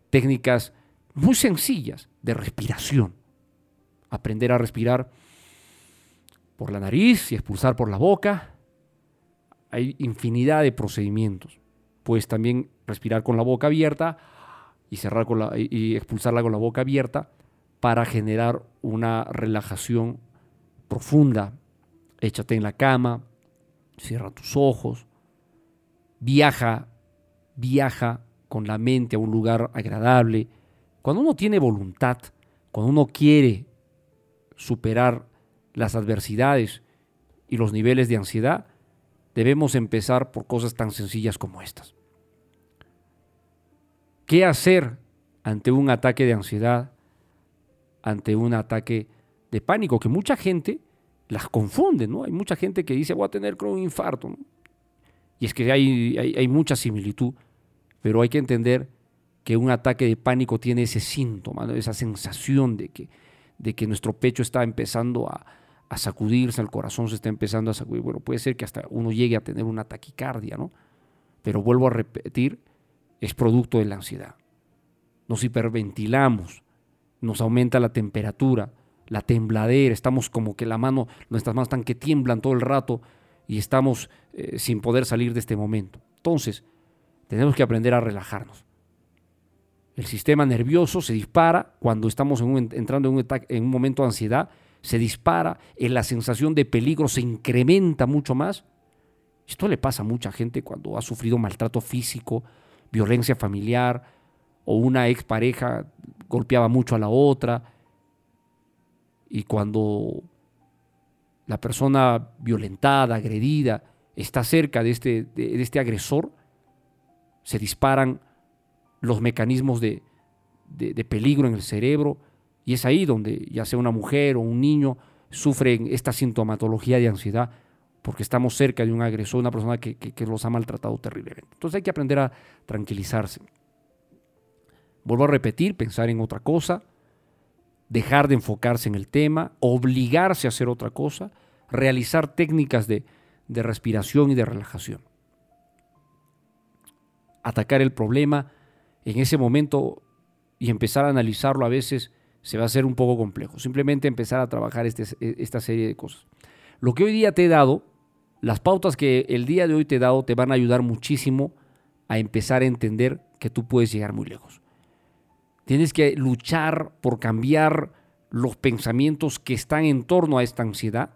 técnicas muy sencillas de respiración. Aprender a respirar por la nariz y expulsar por la boca. Hay infinidad de procedimientos. Puedes también respirar con la boca abierta y, cerrar y expulsarla con la boca abierta para generar una relajación profunda. Échate en la cama, cierra tus ojos, viaja, viaja con la mente a un lugar agradable, cuando uno tiene voluntad, cuando uno quiere superar las adversidades y los niveles de ansiedad, debemos empezar por cosas tan sencillas como estas. ¿Qué hacer ante un ataque de ansiedad, ante un ataque de pánico? Que mucha gente las confunde, ¿no? Hay mucha gente que dice, voy a tener un infarto. Y es que hay, mucha similitud, pero hay que entender que un ataque de pánico tiene ese síntoma, esa sensación de que, de que nuestro pecho está empezando a, sacudirse, el corazón se está empezando a sacudir. Bueno, puede ser que hasta uno llegue a tener una taquicardia, ¿no? Pero vuelvo a repetir, es producto de la ansiedad. Nos hiperventilamos, nos aumenta la temperatura, la tembladera, estamos como que la mano, nuestras manos están que tiemblan todo el rato y estamos eh, sin poder salir de este momento. Entonces, tenemos que aprender a relajarnos. El sistema nervioso se dispara cuando estamos entrando en un, en un momento de ansiedad, se dispara, en la sensación de peligro se incrementa mucho más. Esto le pasa a mucha gente cuando ha sufrido maltrato físico, violencia familiar o una expareja golpeaba mucho a la otra. Y cuando la persona violentada, agredida, está cerca de este, de este agresor, se disparan los mecanismos de, de, peligro en el cerebro y es ahí donde ya sea una mujer o un niño sufren esta sintomatología de ansiedad porque estamos cerca de un agresor, una persona que, que, los ha maltratado terriblemente. Entonces hay que aprender a tranquilizarse. Vuelvo a repetir, pensar en otra cosa, dejar de enfocarse en el tema, obligarse a hacer otra cosa, realizar técnicas de, de respiración y de relajación. Atacar el problema en ese momento y empezar a analizarlo a veces se va a hacer un poco complejo. Simplemente empezar a trabajar este, esta serie de cosas. Lo que hoy día te he dado, las pautas que el día de hoy te he dado te van a ayudar muchísimo a empezar a entender que tú puedes llegar muy lejos. Tienes que luchar por cambiar los pensamientos que están en torno a esta ansiedad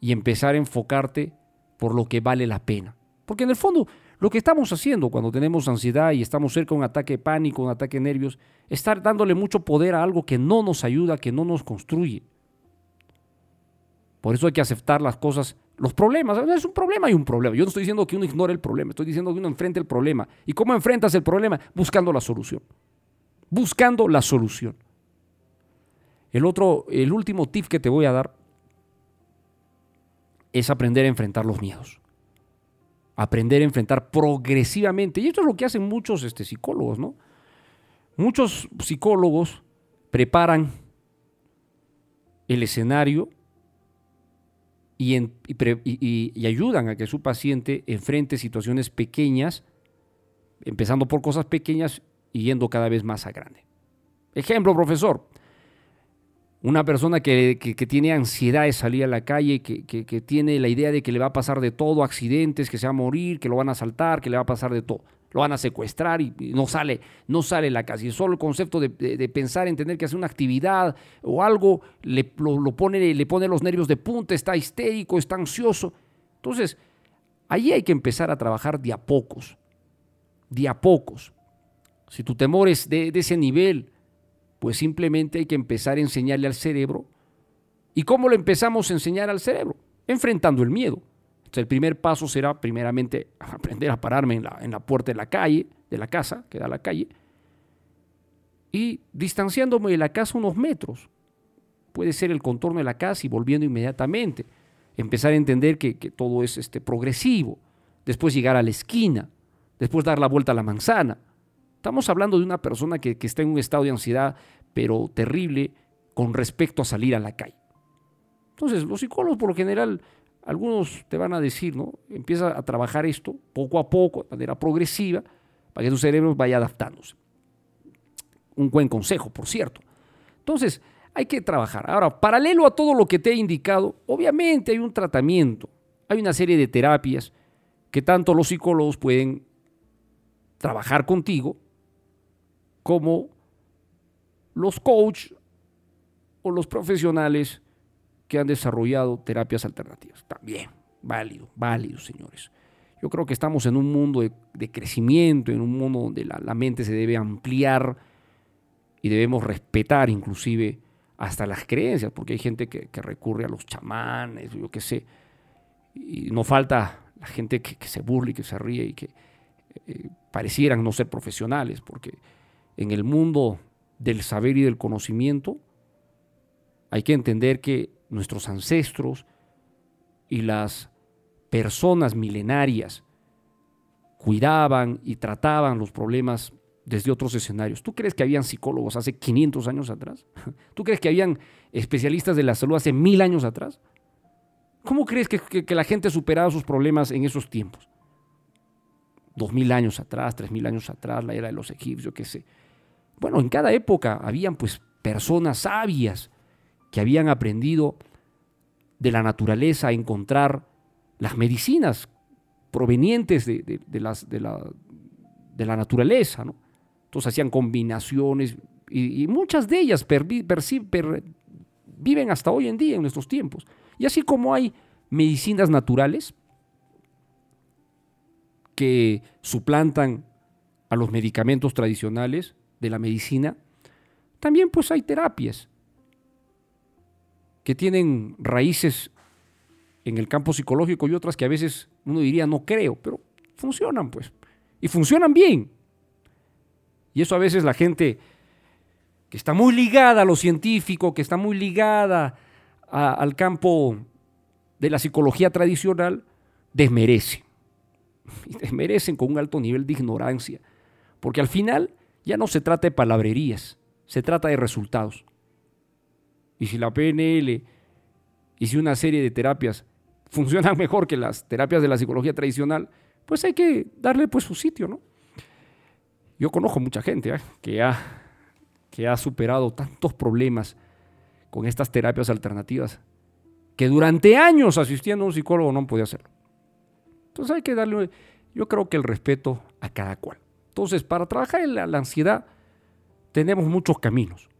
y empezar a enfocarte por lo que vale la pena. Porque en el fondo lo que estamos haciendo cuando tenemos ansiedad y estamos cerca de un ataque de pánico, un ataque de nervios, es estar dándole mucho poder a algo que no nos ayuda, que no nos construye. Por eso hay que aceptar las cosas, los problemas. Es un problema y un problema. Yo no estoy diciendo que uno ignore el problema, estoy diciendo que uno enfrente el problema. ¿Y cómo enfrentas el problema? Buscando la solución. Buscando la solución. El otro, el último tip que te voy a dar es aprender a enfrentar los miedos aprender a enfrentar progresivamente. Y esto es lo que hacen muchos este, psicólogos, ¿no? Muchos psicólogos preparan el escenario y, y, ayudan a que su paciente enfrente situaciones pequeñas, empezando por cosas pequeñas y yendo cada vez más a grande. Ejemplo, profesor, una persona que, tiene ansiedad de salir a la calle, que, que, tiene la idea de que le va a pasar de todo, accidentes, que se va a morir, que lo van a asaltar, que le va a pasar de todo. Lo van a secuestrar y, no sale, no sale la casa. Y solo el concepto de, pensar en tener que hacer una actividad o algo le, lo, pone, le pone los nervios de punta, está histérico, está ansioso. Entonces, ahí hay que empezar a trabajar de a pocos, de a pocos. Si tu temor es de ese nivel, pues simplemente hay que empezar a enseñarle al cerebro. ¿Y cómo lo empezamos a enseñar al cerebro? Enfrentando el miedo. Entonces, el primer paso será primeramente aprender a pararme en la, en la puerta de la calle, de la casa, que da a la calle, y distanciándome de la casa unos metros. Puede ser el contorno de la casa y volviendo inmediatamente. Empezar a entender que, todo es este, progresivo. Después llegar a la esquina. Después dar la vuelta a la manzana. Estamos hablando de una persona que, está en un estado de ansiedad, pero terrible, con respecto a salir a la calle. Entonces, los psicólogos por lo general, algunos te van a decir, ¿no? Empieza a trabajar esto poco a poco, de manera progresiva, para que tu cerebro vaya adaptándose. Un buen consejo, por cierto. Entonces, hay que trabajar. Ahora, paralelo a todo lo que te he indicado, obviamente hay un tratamiento, hay una serie de terapias que tanto los psicólogos pueden trabajar contigo como los coaches o los profesionales que han desarrollado terapias alternativas. También, válido, válido, señores. Yo creo que estamos en un mundo de, crecimiento, en un mundo donde la, mente se debe ampliar y debemos respetar inclusive hasta las creencias, porque hay gente que, recurre a los chamanes, yo qué sé, y no falta la gente que, se burla y que se ríe y que eh, parecieran no ser profesionales, porque en el mundo del saber y del conocimiento, hay que entender que nuestros ancestros y las personas milenarias cuidaban y trataban los problemas desde otros escenarios. ¿Tú crees que habían psicólogos hace 500 años atrás? ¿Tú crees que habían especialistas de la salud hace mil años atrás? ¿Cómo crees que, que la gente superaba sus problemas en esos tiempos? Dos mil años atrás, tres mil años atrás, la era de los egipcios, qué sé. Bueno, en cada época habían pues personas sabias que habían aprendido de la naturaleza a encontrar las medicinas provenientes de, las, de, la, de la, naturaleza. ¿no? Entonces hacían combinaciones y, muchas de ellas viven hasta hoy en día en nuestros tiempos. Y así como hay medicinas naturales que suplantan a los medicamentos tradicionales, de la medicina, también pues hay terapias que tienen raíces en el campo psicológico y otras que a veces uno diría no creo, pero funcionan pues. y funcionan bien. Y eso a veces la gente que está muy ligada a lo científico, que está muy ligada al campo de la psicología tradicional, desmerece. Y desmerecen con un alto nivel de ignorancia. Porque al final ya no se trata de palabrerías, se trata de resultados. Y si la PNL y si una serie de terapias funcionan mejor que las terapias de la psicología tradicional, pues hay que darle pues su sitio, ¿no? Yo conozco mucha gente ¿eh? que, ha, que ha superado tantos problemas con estas terapias alternativas que durante años asistiendo a un psicólogo no podía hacerlo. Entonces hay que darle, yo creo que el respeto a cada cual. Entonces, para trabajar en la, la ansiedad tenemos muchos caminos.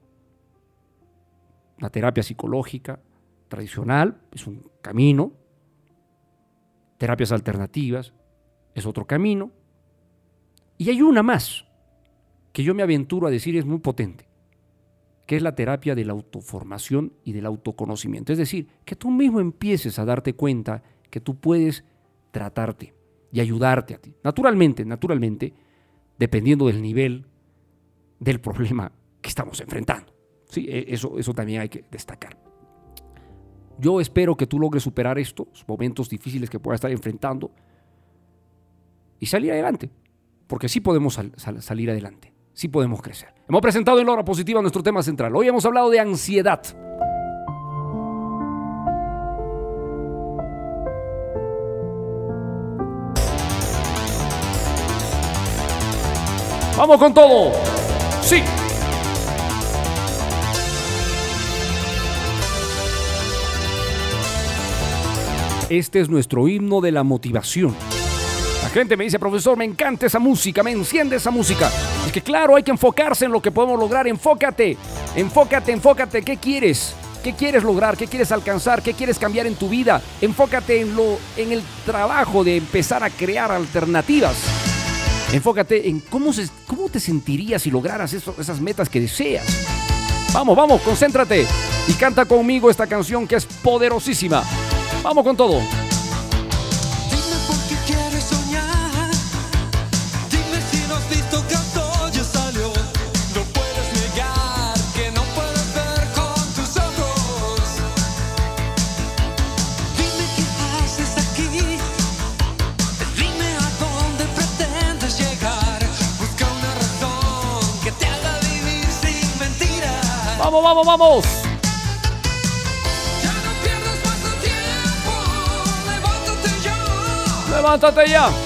La terapia psicológica tradicional es un camino, terapias alternativas es otro camino, y hay una más que yo me aventuro a decir es muy potente, que es la terapia de la autoformación y del autoconocimiento. Es decir, que tú mismo empieces a darte cuenta que tú puedes tratarte y ayudarte a ti. Naturalmente, naturalmente, dependiendo del nivel del problema que estamos enfrentando. Sí, e, eso, eso también hay que destacar. Yo espero que tú logres superar estos momentos difíciles que puedas estar enfrentando y salir adelante, porque sí podemos salir adelante, sí podemos crecer. Hemos presentado en la hora positiva nuestro tema central. Hoy hemos hablado de ansiedad. Vamos con todo. Sí. Este es nuestro himno de la motivación. La gente me dice, profesor, me encanta esa música, me enciende esa música. Es que claro, hay que enfocarse en lo que podemos lograr. Enfócate, enfócate, enfócate. ¿Qué quieres? ¿Qué quieres lograr? ¿Qué quieres alcanzar? ¿Qué quieres cambiar en tu vida? Enfócate en, lo, en el trabajo de empezar a crear alternativas. Enfócate en cómo, se, cómo te sentirías si lograras esas metas que deseas. Vamos, vamos, concéntrate y canta conmigo esta canción que es poderosísima. Vamos con todo. Vamos, vamos, vamos. Ya no pierdas más tu tiempo. Levántate ya. Levántate ya.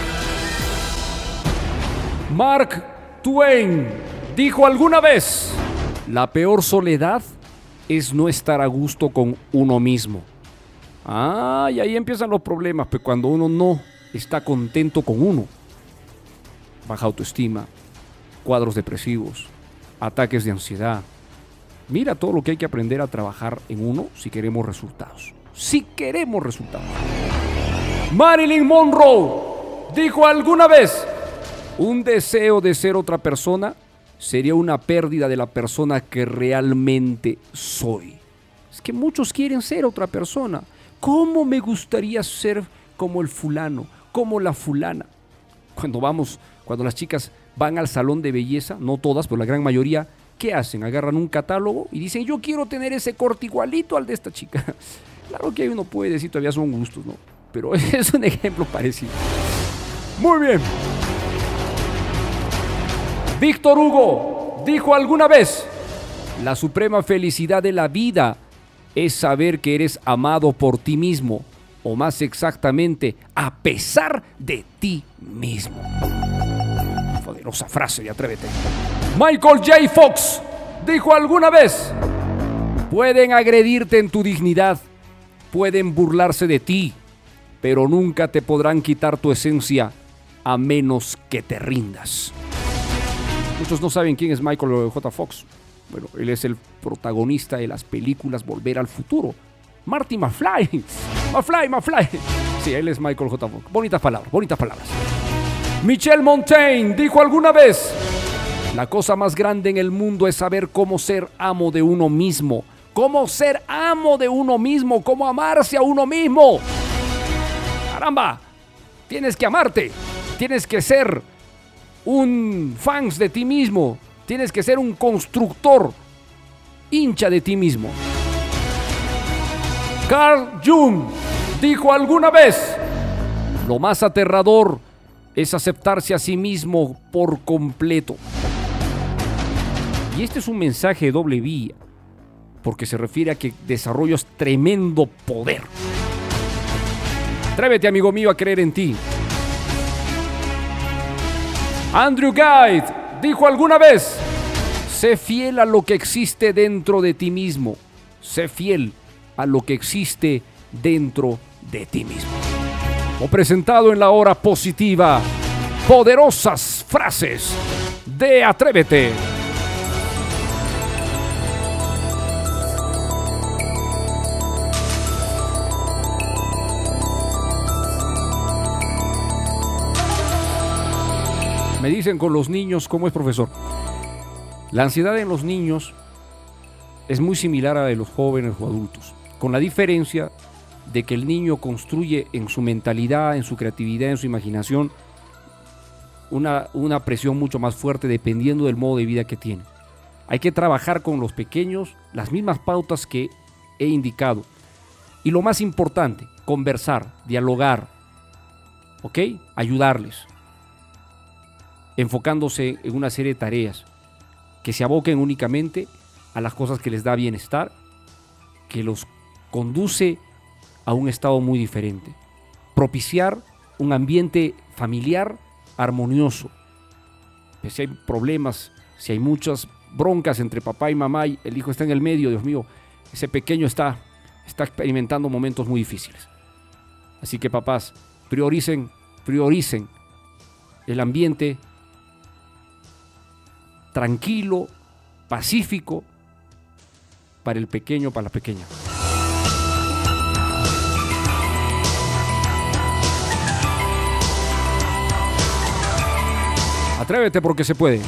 Mark Twain dijo alguna vez, la peor soledad es no estar a gusto con uno mismo. Ah, y ahí empiezan los problemas, pero cuando uno no está contento con uno. Baja autoestima, cuadros depresivos, ataques de ansiedad. Mira todo lo que hay que aprender a trabajar en uno si queremos resultados. Si queremos resultados. Marilyn Monroe dijo alguna vez, un deseo de ser otra persona sería una pérdida de la persona que realmente soy. Es que muchos quieren ser otra persona. ¿Cómo me gustaría ser como el fulano, como la fulana? Cuando vamos, cuando las chicas van al salón de belleza, no todas, pero la gran mayoría, ¿qué hacen? Agarran un catálogo y dicen, yo quiero tener ese corte igualito al de esta chica. Claro que uno puede decir, todavía son gustos, ¿no? Pero es un ejemplo parecido. Muy bien. Víctor Hugo dijo alguna vez, la suprema felicidad de la vida es saber que eres amado por ti mismo o más exactamente, a pesar de ti mismo. Poderosa frase de Atrévete. Michael J. Fox dijo alguna vez, pueden agredirte en tu dignidad, pueden burlarse de ti, pero nunca te podrán quitar tu esencia a menos que te rindas. Muchos no saben quién es Michael J. Fox. Bueno, él es el protagonista de las películas Volver al Futuro. Marty McFly. McFly, McFly. Sí, él es Michael J. Fox. Bonitas palabras, bonitas palabras. Michel Montaigne dijo alguna vez, la cosa más grande en el mundo es saber cómo ser amo de uno mismo. Cómo ser amo de uno mismo, cómo amarse a uno mismo. Caramba, tienes que amarte, tienes que ser un fans de ti mismo, tienes que ser un constructor, hincha de ti mismo. Carl Jung dijo alguna vez, lo más aterrador es aceptarse a sí mismo por completo. Y este es un mensaje de doble vía, porque se refiere a que desarrollas tremendo poder. Atrévete, amigo mío, a creer en ti. Andrew Guide dijo alguna vez, sé fiel a lo que existe dentro de ti mismo. Sé fiel a lo que existe dentro de ti mismo. O presentado en la hora positiva, poderosas frases de Atrévete. Me dicen con los niños, ¿cómo es profesor? La ansiedad en los niños es muy similar a la de los jóvenes o adultos, con la diferencia de que el niño construye en su mentalidad, en su creatividad, en su imaginación, una, una presión mucho más fuerte dependiendo del modo de vida que tiene. Hay que trabajar con los pequeños las mismas pautas que he indicado. Y lo más importante, conversar, dialogar, ¿ok? Ayudarles enfocándose en una serie de tareas que se aboquen únicamente a las cosas que les da bienestar, que los conduce a un estado muy diferente. Propiciar un ambiente familiar armonioso. Pues si hay problemas, si hay muchas broncas entre papá y mamá y el hijo está en el medio, Dios mío, ese pequeño está, está experimentando momentos muy difíciles. Así que papás, prioricen, prioricen el ambiente tranquilo, pacífico para el pequeño, para la pequeña. Atrévete porque se puede.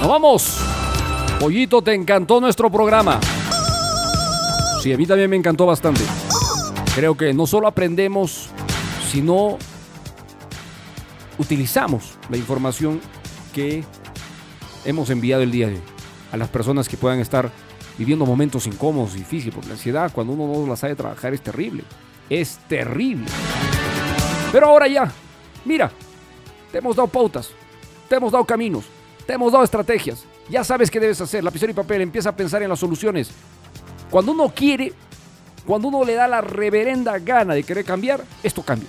¡Nos vamos! Pollito, te encantó nuestro programa. Sí, a mí también me encantó bastante. Creo que no solo aprendemos, sino utilizamos la información que hemos enviado el día de hoy a las personas que puedan estar viviendo momentos incómodos, difíciles, porque la ansiedad cuando uno no la sabe trabajar es terrible, es terrible. Pero ahora ya, mira, te hemos dado pautas, te hemos dado caminos, te hemos dado estrategias, ya sabes qué debes hacer, lapicero y papel, empieza a pensar en las soluciones. Cuando uno quiere, cuando uno le da la reverenda gana de querer cambiar, esto cambia,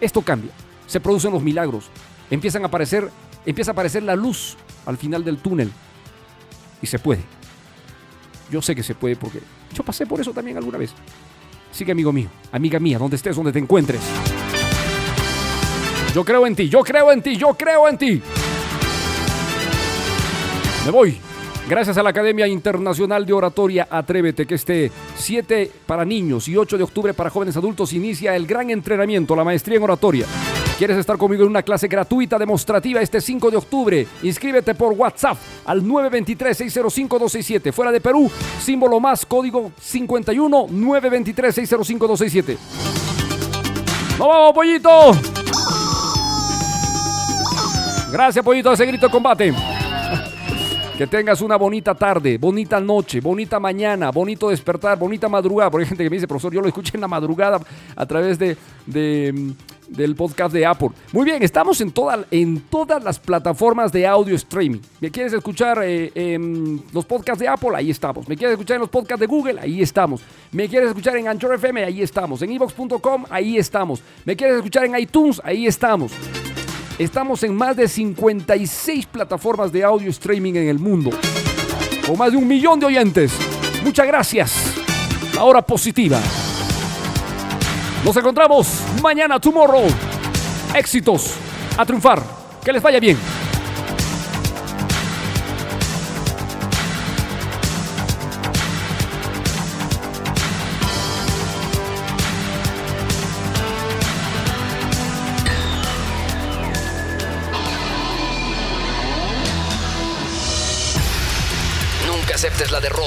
esto cambia se producen los milagros. Empiezan a aparecer, empieza a aparecer la luz al final del túnel. Y se puede. Yo sé que se puede porque yo pasé por eso también alguna vez. Así que amigo mío, amiga mía, donde estés, donde te encuentres. Yo creo en ti, yo creo en ti, yo creo en ti. Me voy. Gracias a la Academia Internacional de Oratoria Atrévete, que este 7 para niños y 8 de octubre para jóvenes adultos inicia el gran entrenamiento, la maestría en oratoria. ¿Quieres estar conmigo en una clase gratuita demostrativa este 5 de octubre? Inscríbete por WhatsApp al 923-605-267. Fuera de Perú, símbolo más, código 51 923-605-267. ¡Nos vamos, pollito! Gracias, pollito, ese grito de combate. Que tengas una bonita tarde, bonita noche, bonita mañana, bonito despertar, bonita madrugada. Porque hay gente que me dice, profesor, yo lo escuché en la madrugada a través de, de del podcast de Apple. Muy bien, estamos en, toda, en todas las plataformas de audio streaming. ¿Me quieres escuchar eh, en los podcasts de Apple? Ahí estamos. ¿Me quieres escuchar en los podcasts de Google? Ahí estamos. ¿Me quieres escuchar en Anchor FM? Ahí estamos. En evox.com? Ahí estamos. ¿Me quieres escuchar en iTunes? Ahí estamos. Estamos en más de 56 plataformas de audio streaming en el mundo. Con más de un millón de oyentes. Muchas gracias. La hora positiva. Nos encontramos mañana, tomorrow. Éxitos. A triunfar. Que les vaya bien.